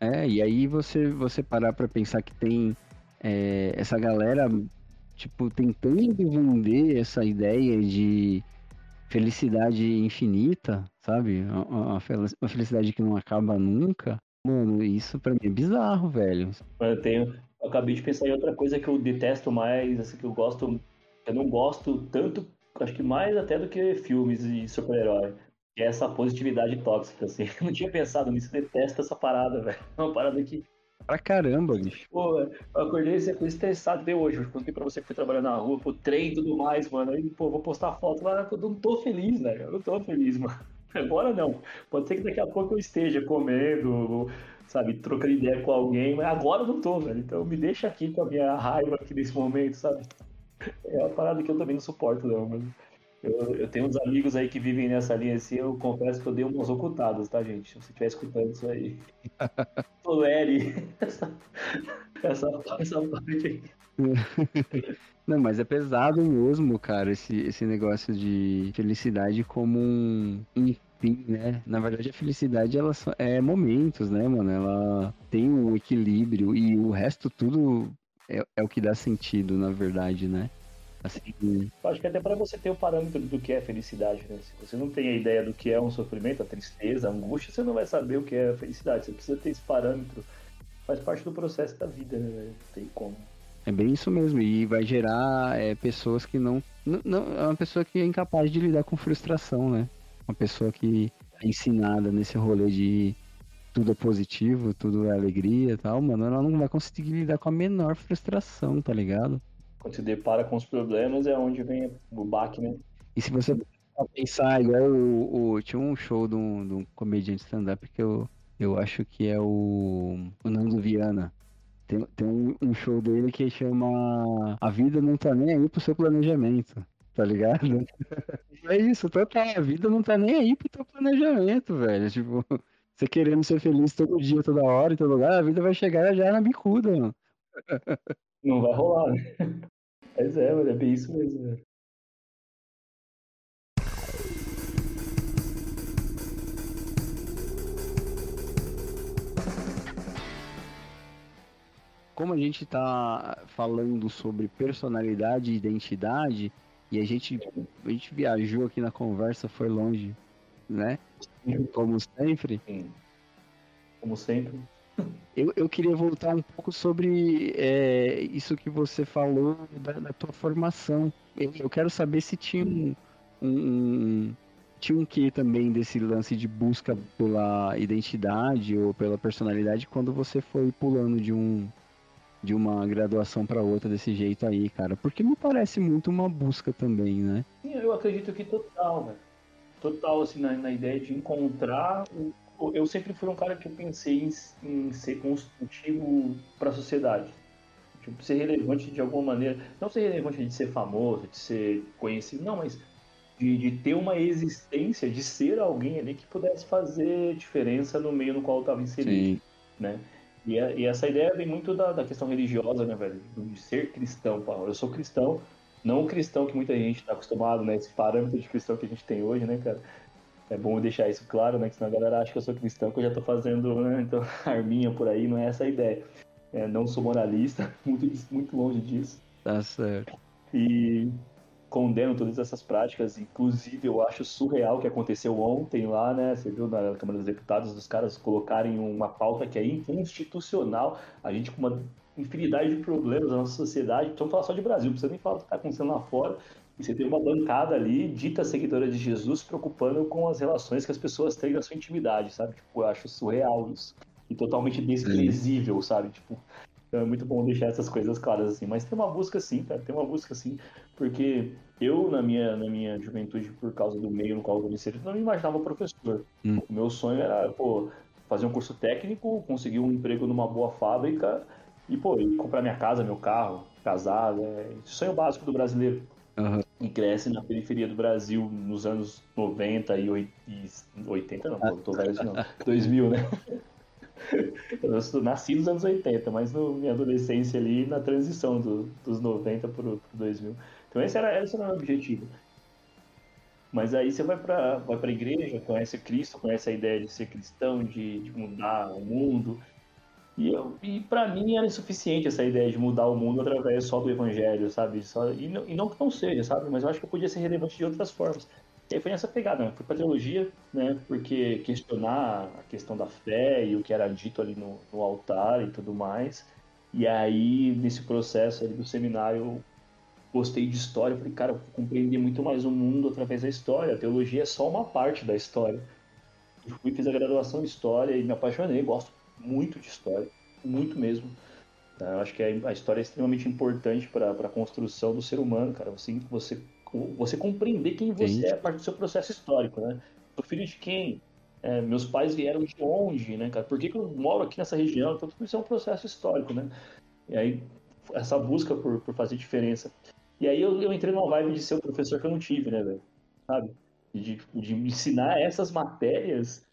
é, e aí você, você parar para pensar que tem é, essa galera, tipo, tentando vender essa ideia de felicidade infinita, sabe? Uma, uma felicidade que não acaba nunca. Mano, isso pra mim é bizarro, velho. Eu tenho. Eu acabei de pensar em outra coisa que eu detesto mais, assim, que eu gosto. Eu não gosto tanto, acho que mais até do que filmes de super-herói é essa positividade tóxica, assim. Eu não tinha pensado nisso, detesto essa parada, velho. É uma parada que Pra caramba, bicho. Pô, eu acordei você foi estressado até hoje. Eu contei pra você que fui trabalhar na rua, pô, trem e tudo mais, mano. Aí, pô, vou postar foto lá, eu não tô feliz, né? Eu não tô feliz, mano. Agora não. Pode ser que daqui a pouco eu esteja comendo, sabe, trocando ideia com alguém, mas agora eu não tô, velho. Então me deixa aqui com a minha raiva aqui nesse momento, sabe? É uma parada que eu também não suporto, não, mano. Eu, eu tenho uns amigos aí que vivem nessa linha assim, eu confesso que eu dei umas ocultadas, tá, gente? Se você estiver escutando isso aí. Tolere essa, essa, essa parte aí. Não, mas é pesado mesmo, cara, esse, esse negócio de felicidade como um, um fim, né? Na verdade, a felicidade ela só- é momentos, né, mano? Ela tem um equilíbrio e o resto tudo é, é o que dá sentido, na verdade, né? Assim, Eu acho que até para você ter o parâmetro do que é felicidade, né? Se você não tem a ideia do que é um sofrimento, a tristeza, a angústia, você não vai saber o que é a felicidade. Você precisa ter esse parâmetro. Faz parte do processo da vida, né? Não tem como. é bem isso mesmo. E vai gerar é, pessoas que não, não, não. É uma pessoa que é incapaz de lidar com frustração, né? Uma pessoa que é ensinada nesse rolê de tudo é positivo, tudo é alegria e tal, mano, ela não vai conseguir lidar com a menor frustração, tá ligado? Quando se depara com os problemas, é onde vem o baque, né? E se você pensar, igual o, o- tinha um show de um, de um comediante stand-up que eu, eu acho que é o, o Nando Viana. Tem, tem um, um show dele que chama A Vida Não Tá Nem Aí Pro Seu Planejamento, tá ligado? É isso, total, a vida não tá nem aí pro teu planejamento, velho. Tipo, você querendo ser feliz todo dia, toda hora, em todo lugar, a vida vai chegar já na bicuda, mano. Não vai rolar, né? Mas é, mano, é bem isso mesmo, né? como a gente tá falando sobre personalidade e identidade, e a gente, a gente viajou aqui na conversa, foi longe, né? Como sempre, Sim. Como sempre. Eu, eu queria voltar um pouco sobre é, isso que você falou da, da tua formação. Eu, eu quero saber se tinha um, um- tinha um quê também desse lance de busca pela identidade ou pela personalidade quando você foi pulando de um de uma graduação para outra desse jeito aí, cara. Porque me parece muito uma busca também, né? Sim, eu acredito que total, velho. Total, assim, na, na ideia de encontrar. o- Eu sempre fui um cara que eu pensei em, ser construtivo para a sociedade. Tipo, ser relevante de alguma maneira. Não ser relevante de ser famoso, de ser conhecido, não, mas de, de ter uma existência, de ser alguém ali que pudesse fazer diferença no meio no qual eu estava inserido né? E, a- e essa ideia vem muito da, da questão religiosa, né, velho? De ser cristão, Paulo. Eu sou cristão, não o cristão que muita gente está acostumado, né? Esse parâmetro de cristão que a gente tem hoje, né, cara? É bom deixar isso claro, né? Que senão a galera acha que eu sou cristão, que eu já tô fazendo, né? Então, arminha por aí, não é essa a ideia. É, não sou moralista, muito, muito longe disso Tá certo. e condeno todas essas práticas. Inclusive, eu acho surreal o que aconteceu ontem lá, né? Você viu na Câmara dos Deputados os caras colocarem uma pauta que é inconstitucional. A gente com uma infinidade de problemas na nossa sociedade. Então, falar só de Brasil, não precisa nem falar do que está acontecendo lá fora. Você tem uma bancada ali, dita seguidora de Jesus, se preocupando com as relações que as pessoas têm na sua intimidade, sabe? Tipo, eu acho surreal isso. E totalmente desprezível, sabe? Tipo, então é muito bom deixar essas coisas claras assim. Mas tem uma busca sim, cara. Tem uma busca sim. Porque eu, na minha, na minha juventude, por causa do meio no qual eu me inseri, não me imaginava professor. Hum. O meu sonho era, pô, fazer um curso técnico, conseguir um emprego numa boa fábrica e, pô, e comprar minha casa, meu carro, casar. É... Sonho básico do brasileiro. Aham. E cresce na periferia do Brasil nos anos 90 e oit- e 80, não, pô, tô velho não. 2000, né? Eu nasci nos anos 80, mas na minha adolescência ali, na transição do- dos 90 pro, pro 2000. Então esse era, esse era o meu objetivo. Mas aí você vai pra, vai pra igreja, conhece Cristo, conhece a ideia de ser cristão, de, de mudar o mundo. E, eu, e para mim era insuficiente essa ideia de mudar o mundo através só do evangelho, sabe? Só, e, não, e não que não seja, sabe? Mas eu acho que eu podia ser relevante de outras formas. E aí foi nessa pegada, né? Fui pra teologia, né? Porque questionar a questão da fé e o que era dito ali no, no altar e tudo mais. E aí, nesse processo ali do seminário, gostei de história. Falei, cara, eu vou compreender muito mais o mundo através da história. A teologia é só uma parte da história. E fui, fiz a graduação em história e me apaixonei, gosto muito de história. muito mesmo. Tá? Eu acho que a história é extremamente importante para a construção do ser humano, cara. Você, você, você compreender quem você Sim. é a partir do seu processo histórico, né? Sou filho de quem? É, meus pais vieram de onde, né, cara? Por que, que eu moro aqui nessa região? Então, tudo isso é um processo histórico, né? E aí, essa busca por, por fazer diferença. E aí eu, eu entrei numa vibe de ser o professor que eu não tive, né, velho? Sabe? De, de ensinar essas matérias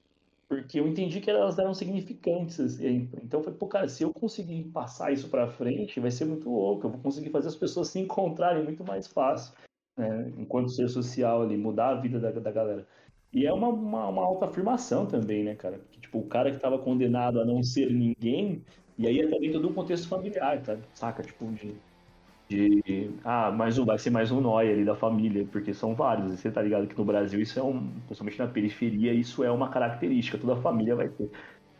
porque eu entendi que elas eram significantes. Então, foi, pô, cara, se eu conseguir passar isso para frente, vai ser muito louco. Eu vou conseguir fazer as pessoas se encontrarem muito mais fácil, né? enquanto ser social ali, mudar a vida da, da galera. E é uma, uma, uma autoafirmação também, né, cara? Tipo, o cara que estava condenado a não ser ninguém, e aí até dentro do contexto familiar, tá? Saca? Tipo, de de ah, mais um, vai ser mais um nóia ali da família, porque são vários. E você tá ligado que no Brasil isso é um, principalmente na periferia, isso é uma característica, toda família vai ter.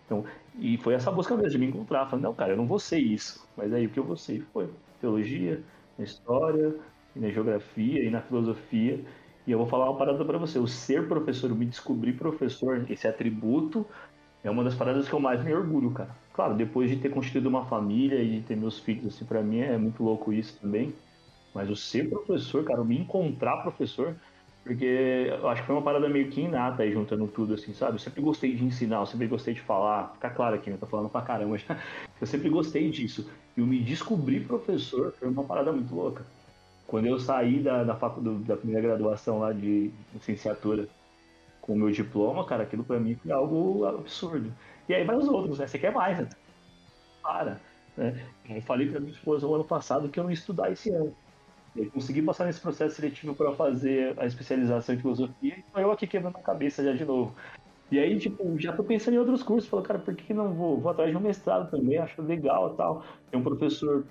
Então, e foi essa busca mesmo de me encontrar, falando, não, cara, eu não vou ser isso. Mas aí o que eu vou ser foi teologia, na história, na geografia e na filosofia. E eu vou falar uma parada para você, o ser professor, o me descobrir professor, esse atributo é uma das paradas que eu mais me orgulho, cara. Claro, depois de ter constituído uma família e de ter meus filhos, assim, para mim é muito louco isso também. Mas o ser professor, cara, me encontrar professor, porque eu acho que foi uma parada meio que inata aí, juntando tudo, assim, sabe? Eu sempre gostei de ensinar, eu sempre gostei de falar. Fica claro aqui, né? Tô falando pra caramba já. Eu sempre gostei disso. E o me descobrir professor foi uma parada muito louca. Quando eu saí da, da, faculdade, da primeira graduação lá de licenciatura com o meu diploma, cara, aquilo para mim foi algo absurdo. E aí vai os outros, né? Você quer mais, né? Para. Né? Eu falei pra minha esposa no ano passado que eu não ia estudar esse ano. Eu consegui passar nesse processo seletivo para fazer a especialização em filosofia e tô eu aqui quebrando a cabeça já de novo. E aí, tipo, já tô pensando em outros cursos. Falo, cara, por que não vou? Vou atrás de um mestrado também, acho legal e tal. Tem um professor,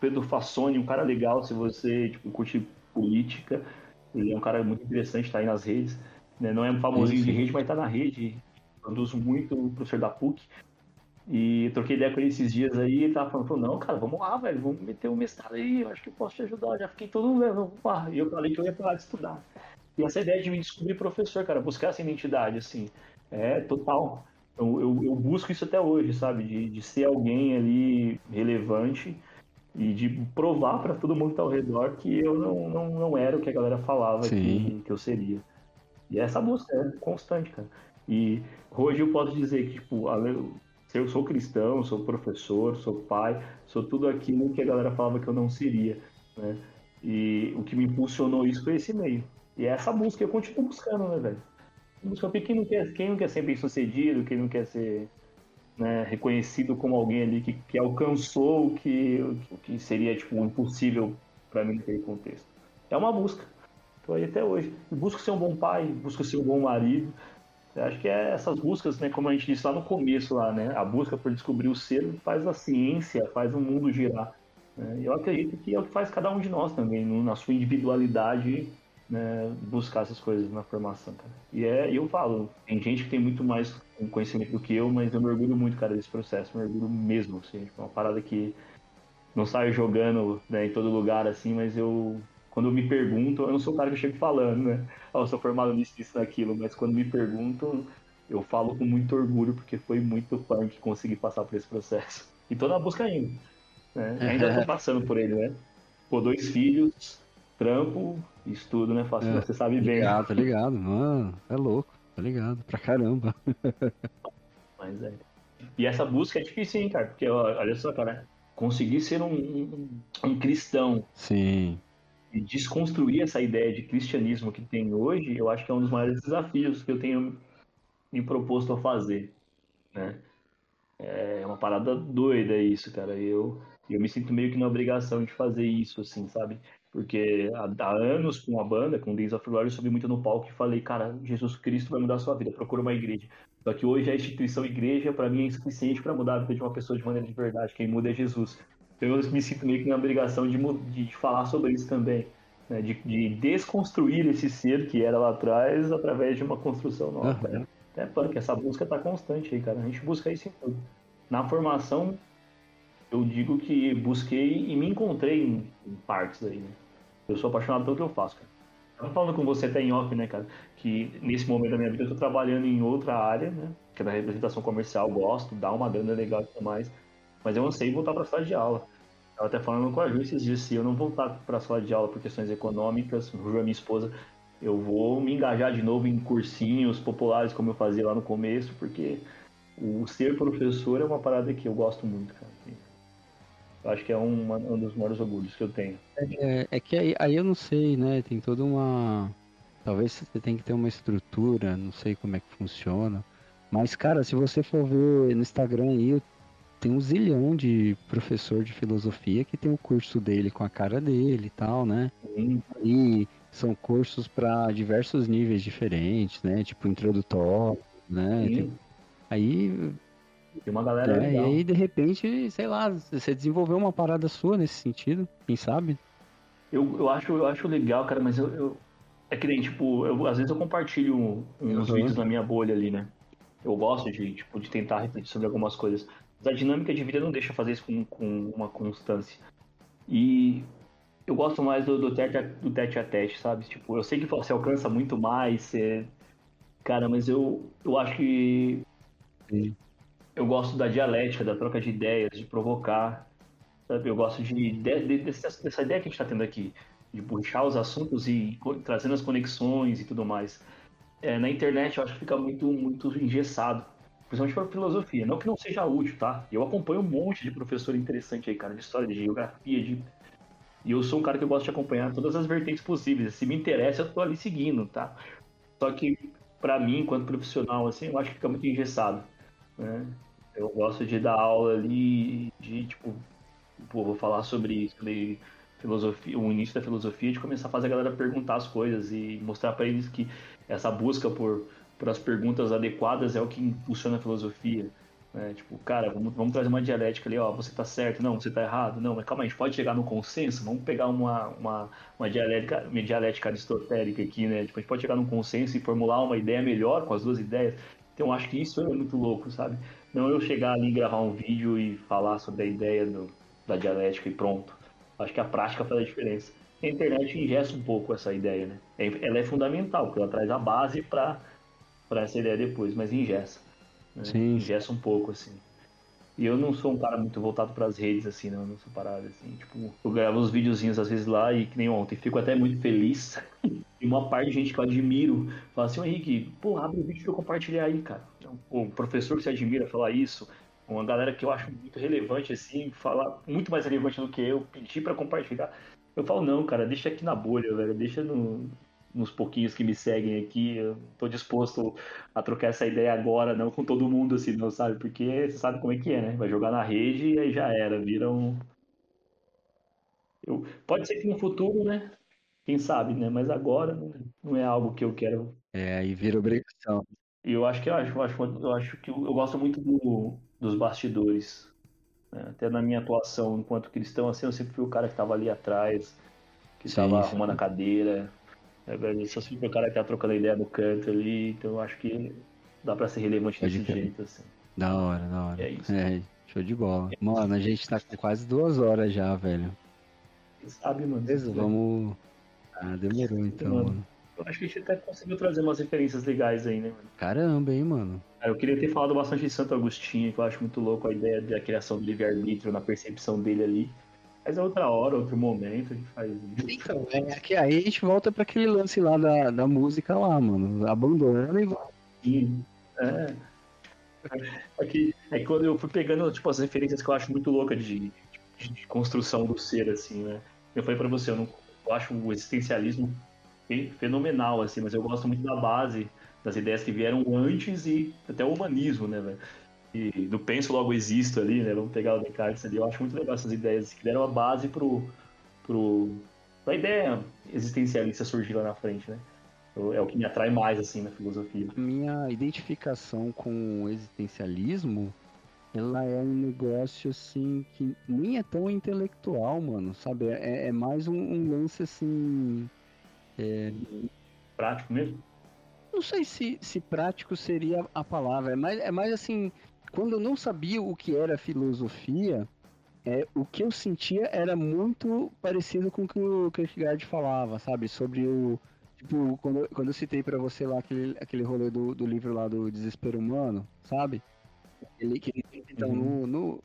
Pedro Fassoni, um cara legal se você, tipo, curte política. Ele é um cara muito interessante, tá aí nas redes. Né? Não é um famosinho de rede, mas tá na rede. Produz muito o professor da PUC. E troquei ideia com ele esses dias aí e tava falando, não, cara, vamos lá, velho, vamos meter um mestrado aí, eu acho que eu posso te ajudar. já fiquei todo, velho, vamos lá. E eu falei que eu ia parar de estudar. E essa ideia de me descobrir professor, cara, buscar essa identidade, assim, é total. Eu, eu, eu busco isso até hoje, sabe? De, de ser alguém ali relevante e de provar para todo mundo que tá ao redor que eu não, não, não era o que a galera falava que, que eu seria. E essa busca é constante, cara. E hoje eu posso dizer que, tipo, eu sou cristão, sou professor, sou pai, sou tudo aquilo que a galera falava que eu não seria, né? E o que me impulsionou isso foi esse meio. E é essa busca, eu continuo buscando, né, velho? Busca, quem não quer, quem não quer ser bem sucedido, quem não quer ser né, reconhecido como alguém ali que, que alcançou o que, o que seria, tipo, impossível para mim naquele contexto. É uma busca. Estou aí até hoje. Busco ser um bom pai, busco ser um bom marido. Eu acho que é essas buscas, né, como a gente disse lá no começo, lá, né, a busca por descobrir o ser faz a ciência, faz o mundo girar. Né? Eu acredito que é o que faz cada um de nós também, na sua individualidade, né, buscar essas coisas na formação, cara. E é, eu falo, tem gente que tem muito mais conhecimento do que eu, mas eu me orgulho muito, cara, desse processo, me orgulho mesmo, assim, tipo, uma parada que não saio jogando né, em todo lugar, assim, mas eu quando me perguntam, eu não sou o cara que chego falando, né? Oh, eu sou formado nisso, isso, naquilo, mas quando me perguntam, eu falo com muito orgulho, porque foi muito punk conseguir passar por esse processo. E tô na busca ainda. Né? Ainda tô passando por ele, né? Pô, dois filhos, trampo, estudo, né? Faço, é, você sabe bem. Ligado, tá ligado, mano. É louco, tá ligado, pra caramba. Mas é. E essa busca é difícil, hein, cara? Porque, olha só, cara, conseguir ser um, um, um cristão. Sim desconstruir essa ideia de cristianismo que tem hoje, eu acho que é um dos maiores desafios que eu tenho me proposto a fazer, né? É uma parada doida isso, cara. Eu, eu me sinto meio que na obrigação de fazer isso, assim, sabe? Porque há, anos com a banda, com Days of Glory, eu subi muito no palco e falei, cara, Jesus Cristo vai mudar a sua vida, procura uma igreja. Só que hoje a instituição igreja, para mim, é insuficiente para mudar a vida de uma pessoa de maneira de verdade. Quem muda é Jesus. Então eu me sinto meio que na obrigação de, de falar sobre isso também. Né? De, de, desconstruir esse ser que era lá atrás através de uma construção nova. Uhum. Né? É punk, essa busca tá constante aí, cara. A gente busca isso em tudo. Na formação, eu digo que busquei e me encontrei em, em partes aí, né? Eu sou apaixonado pelo que eu faço, cara. Eu falando com você até em off, né, cara? Que nesse momento da minha vida eu tô trabalhando em outra área, né? Que é da representação comercial, gosto, dá uma grana legal e tudo mais. Mas eu ansei voltar para a sala de aula. Eu até falando com a Ju esses dias, se eu não voltar para a sala de aula por questões econômicas, Ju é minha esposa, eu vou me engajar de novo em cursinhos populares como eu fazia lá no começo, porque o ser professor é uma parada que eu gosto muito, cara. Eu acho que é um, um dos maiores orgulhos que eu tenho. É, é que aí, aí, eu não sei, né? Tem toda uma. Talvez você tenha que ter uma estrutura, não sei como é que funciona. Mas, cara, se você for ver no Instagram aí, tem um zilhão de professor de filosofia que tem o curso dele com a cara dele e tal, né? Sim. E são cursos para diversos níveis diferentes, né? Tipo introdutório, né? Tem... Aí tem uma galera é, legal. E aí, de repente, sei lá, você desenvolveu uma parada sua nesse sentido, quem sabe? Eu, eu, acho, eu acho legal, cara, mas eu, eu é que nem, tipo, eu, às vezes eu compartilho uns uhum. vídeos na minha bolha ali, né? Eu gosto de, tipo, de tentar refletir sobre algumas coisas. Mas a dinâmica de vida não deixa fazer isso com, com uma constância. E eu gosto mais do, do, tete, a, do tete a tete, sabe? Tipo, eu sei que você alcança muito mais, você... Cara, mas eu, eu acho que Sim eu gosto da dialética, da troca de ideias, de provocar. Sabe? Eu gosto de, de, de dessa, dessa, ideia que a gente está tendo aqui, de puxar os assuntos e trazendo as conexões e tudo mais. É, na internet eu acho que fica muito, muito engessado, principalmente para filosofia. Não que não seja útil, tá? Eu acompanho um monte de professor interessante aí, cara, de história, de geografia, de. E eu sou um cara que eu gosto de acompanhar todas as vertentes possíveis. Se me interessa, eu tô ali seguindo, tá? Só que, para mim, enquanto profissional, assim, eu acho que fica muito engessado. Né? Eu gosto de dar aula ali, de tipo, pô, vou falar sobre, sobre filosofia, o início da filosofia, de começar a fazer a galera perguntar as coisas e mostrar para eles que essa busca por, por as perguntas adequadas é o que impulsiona a filosofia. Né? Tipo, cara, vamos, vamos trazer uma dialética ali, ó, você tá certo, não, você tá errado, não, mas calma, a gente pode chegar no consenso, vamos pegar uma, uma, uma, dialética, uma dialética aristotélica aqui, né? Tipo, a gente pode chegar num consenso e formular uma ideia melhor com as duas ideias. Então, acho que isso é muito louco, sabe? Não eu chegar ali, gravar um vídeo e falar sobre a ideia do, da dialética e pronto. Acho que a prática faz a diferença. A internet ingessa um pouco essa ideia, né? É, ela é fundamental, porque ela traz a base para essa ideia depois, mas ingessa. Né? Sim. Ingessa um pouco, assim. E eu não sou um cara muito voltado para as redes, assim, não, não sou parado, assim. Tipo, eu gravo uns videozinhos às vezes lá e que nem ontem, fico até muito feliz. e uma parte de gente que eu admiro fala assim, Henrique, pô, abre o vídeo pra eu compartilhar aí, cara. Então, o professor que você admira falar isso, uma galera que eu acho muito relevante, assim, falar muito mais relevante do que eu, pedir para compartilhar. Eu falo, não, cara, deixa aqui na bolha, velho, deixa no, nos pouquinhos que me seguem aqui, eu tô disposto a trocar essa ideia agora, não com todo mundo, assim, não, sabe? Porque você sabe como é que é, né? Vai jogar na rede e aí já era, vira um. Eu... Pode ser que no futuro, né? Quem sabe, né? Mas agora não, é algo que eu quero. É, aí vira obrigação. E eu acho que eu acho, eu acho, eu acho que eu, eu gosto muito do, dos bastidores. Né? Até na minha atuação enquanto cristão, assim, eu sempre fui o cara que estava ali atrás, que estava arrumando a cadeira, é, só se o cara que tá trocando ideia no canto ali, então eu acho que dá pra ser relevante desse jeito, assim. Da hora, da hora. É isso. É, show de bola. Mano, a gente tá com quase duas horas já, velho. Sabe, mano. Beleza, vamos. Ah, demorou então, mano. mano. Eu acho que a gente até conseguiu trazer umas referências legais aí, né, mano? Caramba, hein, mano. Eu queria ter falado bastante de Santo Agostinho, que eu acho muito louco a ideia da criação do livre-arbítrio na percepção dele ali. Mas é outra hora, outro momento, a gente faz isso. Então, é que aí a gente volta para aquele lance lá da, da música lá, mano. Abandonando e vai. Sim, é. É que, é que quando eu fui pegando tipo, as referências que eu acho muito louca de, de, de construção do ser, assim, né? Eu falei para você, eu, não, eu acho o existencialismo fenomenal, assim, mas eu gosto muito da base, das ideias que vieram antes e até o humanismo, né, velho? E do penso logo existo ali, né? Vamos pegar o Descartes ali. Eu acho muito legal essas ideias que deram a base pro, pro a ideia existencialista surgir lá na frente, né? É o que me atrai mais assim na filosofia. Minha identificação com o existencialismo, ela é um negócio assim que nem é tão intelectual, mano, sabe? É, é mais um, um, lance assim. É... Prático mesmo? Não sei se, se prático seria a palavra, é mais, é mais assim, quando eu não sabia o que era filosofia, é, o que eu sentia era muito parecido com o que o Kierkegaard falava, sabe? Sobre o. Tipo, quando, quando eu citei para você lá aquele, aquele rolê do, do livro lá do Desespero Humano, sabe? Ele, que, então, uhum. no,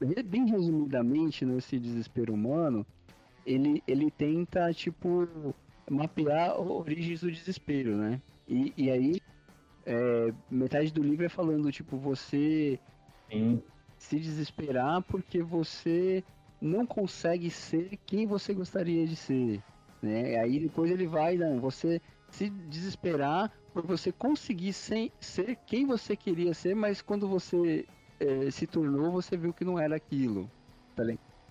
no, bem resumidamente, nesse desespero humano, ele, ele tenta, tipo, mapear origens do desespero, né? E, e aí, é, metade do livro é falando, tipo, você Sim. se desesperar porque você não consegue ser quem você gostaria de ser, né? Aí depois ele vai, não, você se desesperar por você conseguir ser, ser quem você queria ser, mas quando você é, se tornou, você viu que não era aquilo, tá?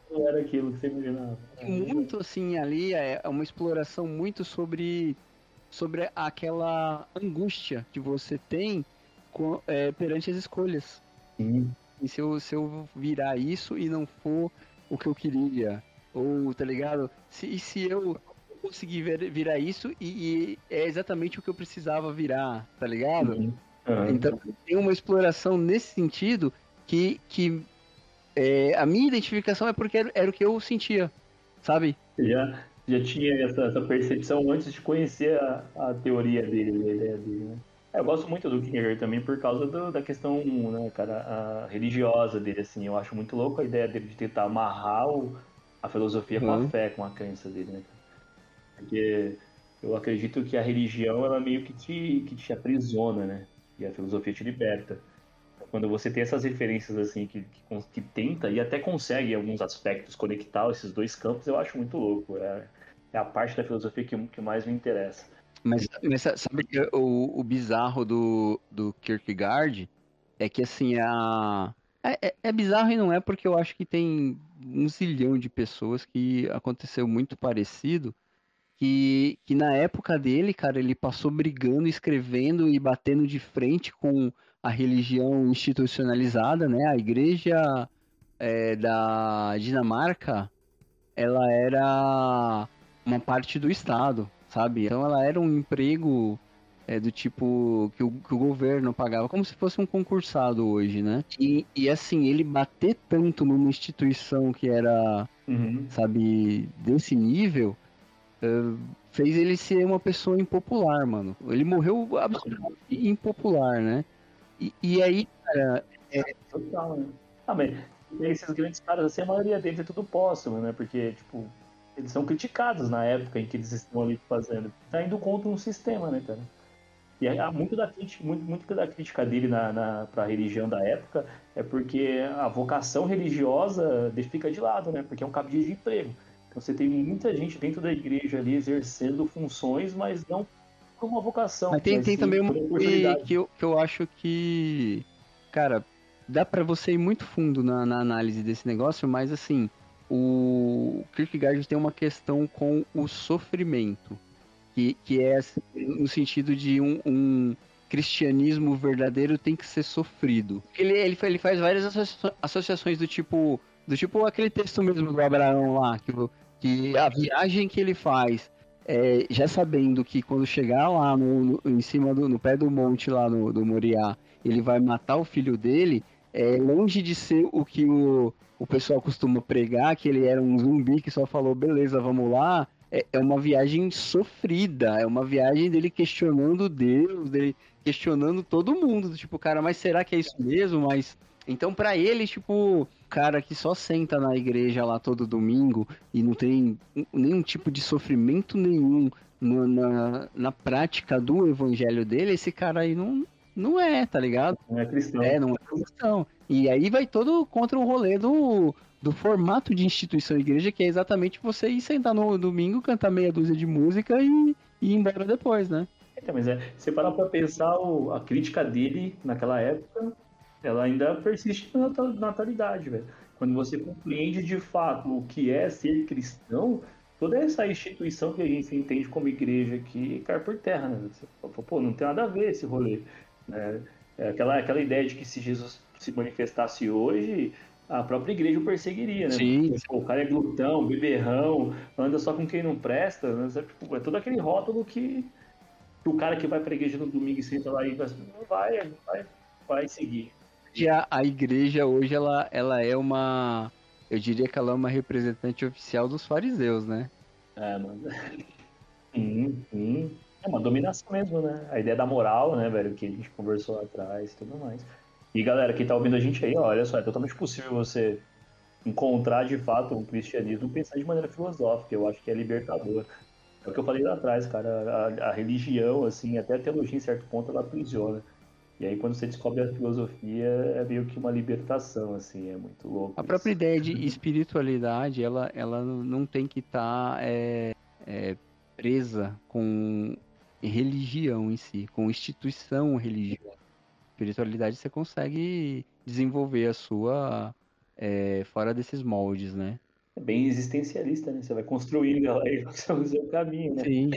Não era aquilo que você imaginava. muito assim ali é uma exploração muito sobre sobre aquela angústia que você tem com, é, perante as escolhas Sim. e se eu, se eu virar isso e não for o que eu queria ou tá ligado se, e se eu conseguir ver- virar isso e, e é exatamente o que eu precisava virar tá ligado Uhum. Então tem uma exploração nesse sentido que, que é, a minha identificação é porque era, era o que eu sentia, sabe? Você já, tinha essa, essa percepção antes de conhecer a, a teoria dele, a ideia dele, né? É, Eu gosto muito do Kierkegaard também por causa do- da questão, né, cara, a religiosa dele, assim. Eu acho muito louco a ideia dele de tentar amarrar o- a filosofia com a Uhum. fé, com a crença dele, né? Porque eu acredito que a religião, ela meio que te, que te aprisiona, né? E a filosofia te liberta. Quando você tem essas referências, assim, que, que, que tenta e até consegue, em alguns aspectos, conectar esses dois campos, eu acho muito louco. É, é a parte da filosofia que, que mais me interessa. Mas, mas sabe que o, o bizarro do, do Kierkegaard é que assim a é, é- é bizarro e não é porque eu acho que tem um zilhão de pessoas que aconteceu muito parecido que, que na época dele, cara, ele passou brigando, escrevendo e batendo de frente com a religião institucionalizada, né? A igreja é, da Dinamarca, ela era uma parte do Estado, sabe? Então ela era um emprego é, do tipo que o, que o governo pagava, como se fosse um concursado hoje, né? E, e assim, ele bater tanto numa instituição que era, Uhum. sabe, desse nível, eh, fez ele ser uma pessoa impopular, mano. Ele morreu absolutamente impopular, né? E, e aí, cara, Total, né? Ah, mas esses grandes caras, assim, a maioria deles é tudo póstumo, né? Porque, tipo, eles são criticados na época em que eles estão ali fazendo. Tá indo contra um sistema, né, cara? E há muito da crítica, muito, muito da crítica dele na, na, pra religião da época é porque a vocação religiosa fica de lado, né? Porque é um cabide de emprego. Então você tem muita gente dentro da igreja ali exercendo funções, mas não por uma vocação. Mas tem, tem sim também uma oportunidade. que eu, que eu acho que, cara, dá pra você ir muito fundo na, na análise desse negócio, mas assim, o Kierkegaard tem uma questão com o sofrimento, que, que é assim, no sentido de um, um cristianismo verdadeiro tem que ser sofrido. Ele, ele, ele faz várias associa- associações do tipo, do tipo aquele texto mesmo do Abraão lá, que, que a viagem que ele faz é, já sabendo que quando chegar lá no, no- em cima do no pé do monte lá no, do Moriá, ele vai matar o filho dele, é longe de ser o que o, o pessoal costuma pregar, que ele era um zumbi que só falou, beleza, vamos lá. É, é uma viagem sofrida, é uma viagem dele questionando Deus, dele questionando todo mundo, tipo, cara, mas será que é isso mesmo? Mas então pra ele, tipo, cara que só senta na igreja lá todo domingo e não tem nenhum tipo de sofrimento nenhum na, na prática do evangelho dele, esse cara aí não, não é, tá ligado? Não é cristão. É, não é cristão. E aí vai todo contra o rolê do, do formato de instituição igreja, que é exatamente você ir sentar no domingo, cantar meia dúzia de música e, e ir embora depois, né? Então, mas é, se parar pra pensar, o- a crítica dele naquela época, ela ainda persiste na nat- natalidade, velho. Quando você compreende de fato o que é ser cristão, toda essa instituição que a gente entende como igreja aqui cai por terra, né? Você fala, pô, não tem nada a ver esse rolê. Né? É aquela, aquela ideia de que se Jesus se manifestasse hoje, a própria igreja o perseguiria, né? Sim. Pô, o cara é glutão, beberrão, anda só com quem não presta, né? Tipo, é todo aquele rótulo que, o cara que vai pra igreja no domingo e senta lá e vai, não vai, não vai, vai seguir. E a, a igreja hoje, ela, ela é uma. Eu diria que ela é uma representante oficial dos fariseus, né? É, mano. Sim, sim. É uma dominação mesmo, né? A ideia da moral, né, velho, que a gente conversou lá atrás e tudo mais. E galera, quem tá ouvindo a gente aí, ó, olha só, é totalmente possível você encontrar de fato o cristianismo pensando de maneira filosófica. Eu acho que é libertador. É o que eu falei lá atrás, cara. A, a religião, assim, até a teologia, em certo ponto, ela aprisiona. E aí, quando você descobre a filosofia, é meio que uma libertação, assim, é muito louco. A própria ideia de espiritualidade, ela, ela não tem que estar tá, é, é, presa com religião em si, com instituição religiosa. Espiritualidade você consegue desenvolver a sua é, fora desses moldes, né? É bem existencialista, né? Você vai construindo ela aí o seu caminho, né? Sim.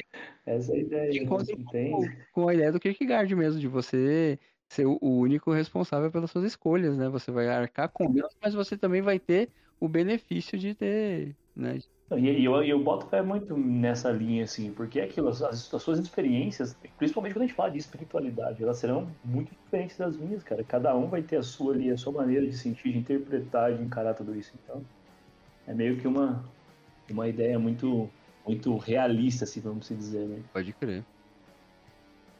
Essa é a ideia. Né? Com, com a ideia do Kierkegaard mesmo, de você ser o único responsável pelas suas escolhas, né? Você vai arcar com elas, mas você também vai ter o benefício de ter, né? E eu, eu boto fé muito nessa linha, assim, porque é aquilo, as, as, suas experiências, principalmente quando a gente fala de espiritualidade, elas serão muito diferentes das minhas, cara. Cada um vai ter a sua ali, a sua maneira de sentir, de interpretar, de encarar tudo isso. Então, é meio que uma, uma ideia muito, muito realista, assim, vamos dizer, né? Pode crer.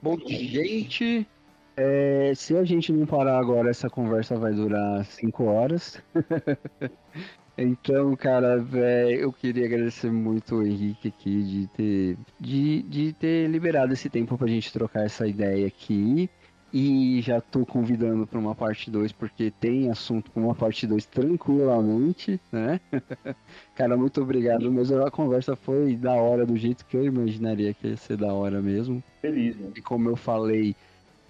Bom, gente, é, se a gente não parar agora, essa conversa vai durar cinco horas. então, cara, véio, eu queria agradecer muito o Henrique aqui de ter, de, de ter liberado esse tempo pra gente trocar essa ideia aqui. E já tô convidando para uma parte 2, porque tem assunto para uma parte 2 tranquilamente, né? Cara, muito obrigado. Mas a conversa foi da hora, do jeito que eu imaginaria que ia ser da hora mesmo. Feliz, né? E como eu falei,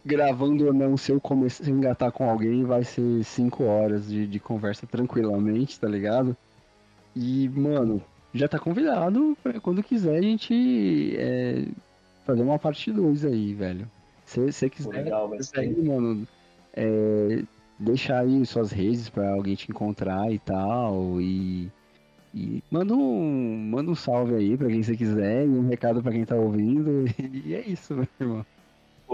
gravando ou não, se eu começar a engatar com alguém, vai ser 5 horas de, de conversa tranquilamente, tá ligado? E, mano, já tá convidado pra quando quiser a gente é, fazer uma parte 2 aí, velho. Se você quiser, Legal, aí, mano, é, deixar aí suas redes para alguém te encontrar e tal. E, e manda, um, manda um salve aí pra quem você quiser e um recado para quem tá ouvindo. E é isso, meu irmão.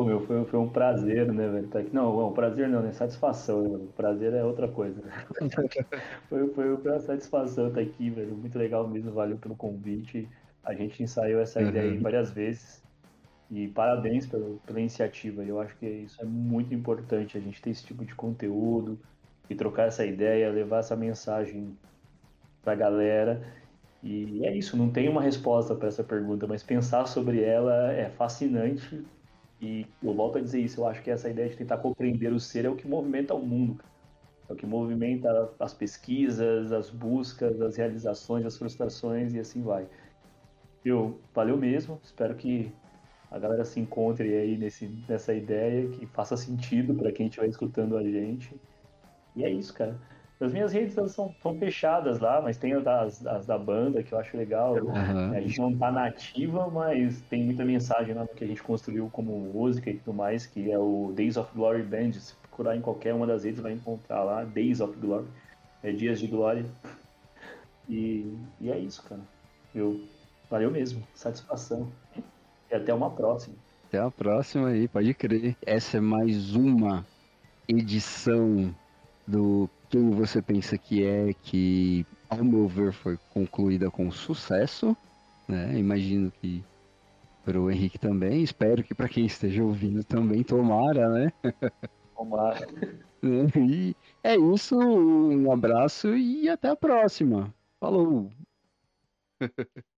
Pô, meu, foi, foi um prazer, né, velho? Tá aqui. Não, bom, prazer não, né? Satisfação, né, Prazer é outra coisa. foi, foi uma satisfação estar aqui, velho. Muito legal mesmo, valeu pelo convite. A gente ensaiou essa uhum. ideia aí várias vezes. E parabéns pela, pela iniciativa. Eu acho que isso é muito importante, a gente ter esse tipo de conteúdo e trocar essa ideia, levar essa mensagem para a galera. E é isso, não tem uma resposta para essa pergunta, mas pensar sobre ela é fascinante. E eu volto a dizer isso, eu acho que essa ideia de tentar compreender o ser é o que movimenta o mundo. É o que movimenta as pesquisas, as buscas, as realizações, as frustrações e assim vai. Eu valeu mesmo, espero que a galera se encontre aí nesse, nessa ideia, que faça sentido para quem estiver escutando a gente. E é isso, cara. As minhas redes são, são fechadas lá, mas tem as, as da banda que eu acho legal. Uhum. A gente não tá nativa, mas tem muita mensagem lá que a gente construiu como música e tudo mais, que é o Days of Glory Band. Se procurar em qualquer uma das redes, vai encontrar lá, Days of Glory. É Dias de Glória. E, e é isso, cara. Eu, valeu mesmo. Satisfação. E até uma próxima. Até a próxima aí, pode crer. Essa é mais uma edição do Quem Você Pensa Que É, que, ao meu ver, foi concluída com sucesso. Né? Imagino que para o Henrique também. Espero que para quem esteja ouvindo também, tomara, né? Tomara. e é isso, um abraço e até a próxima. Falou!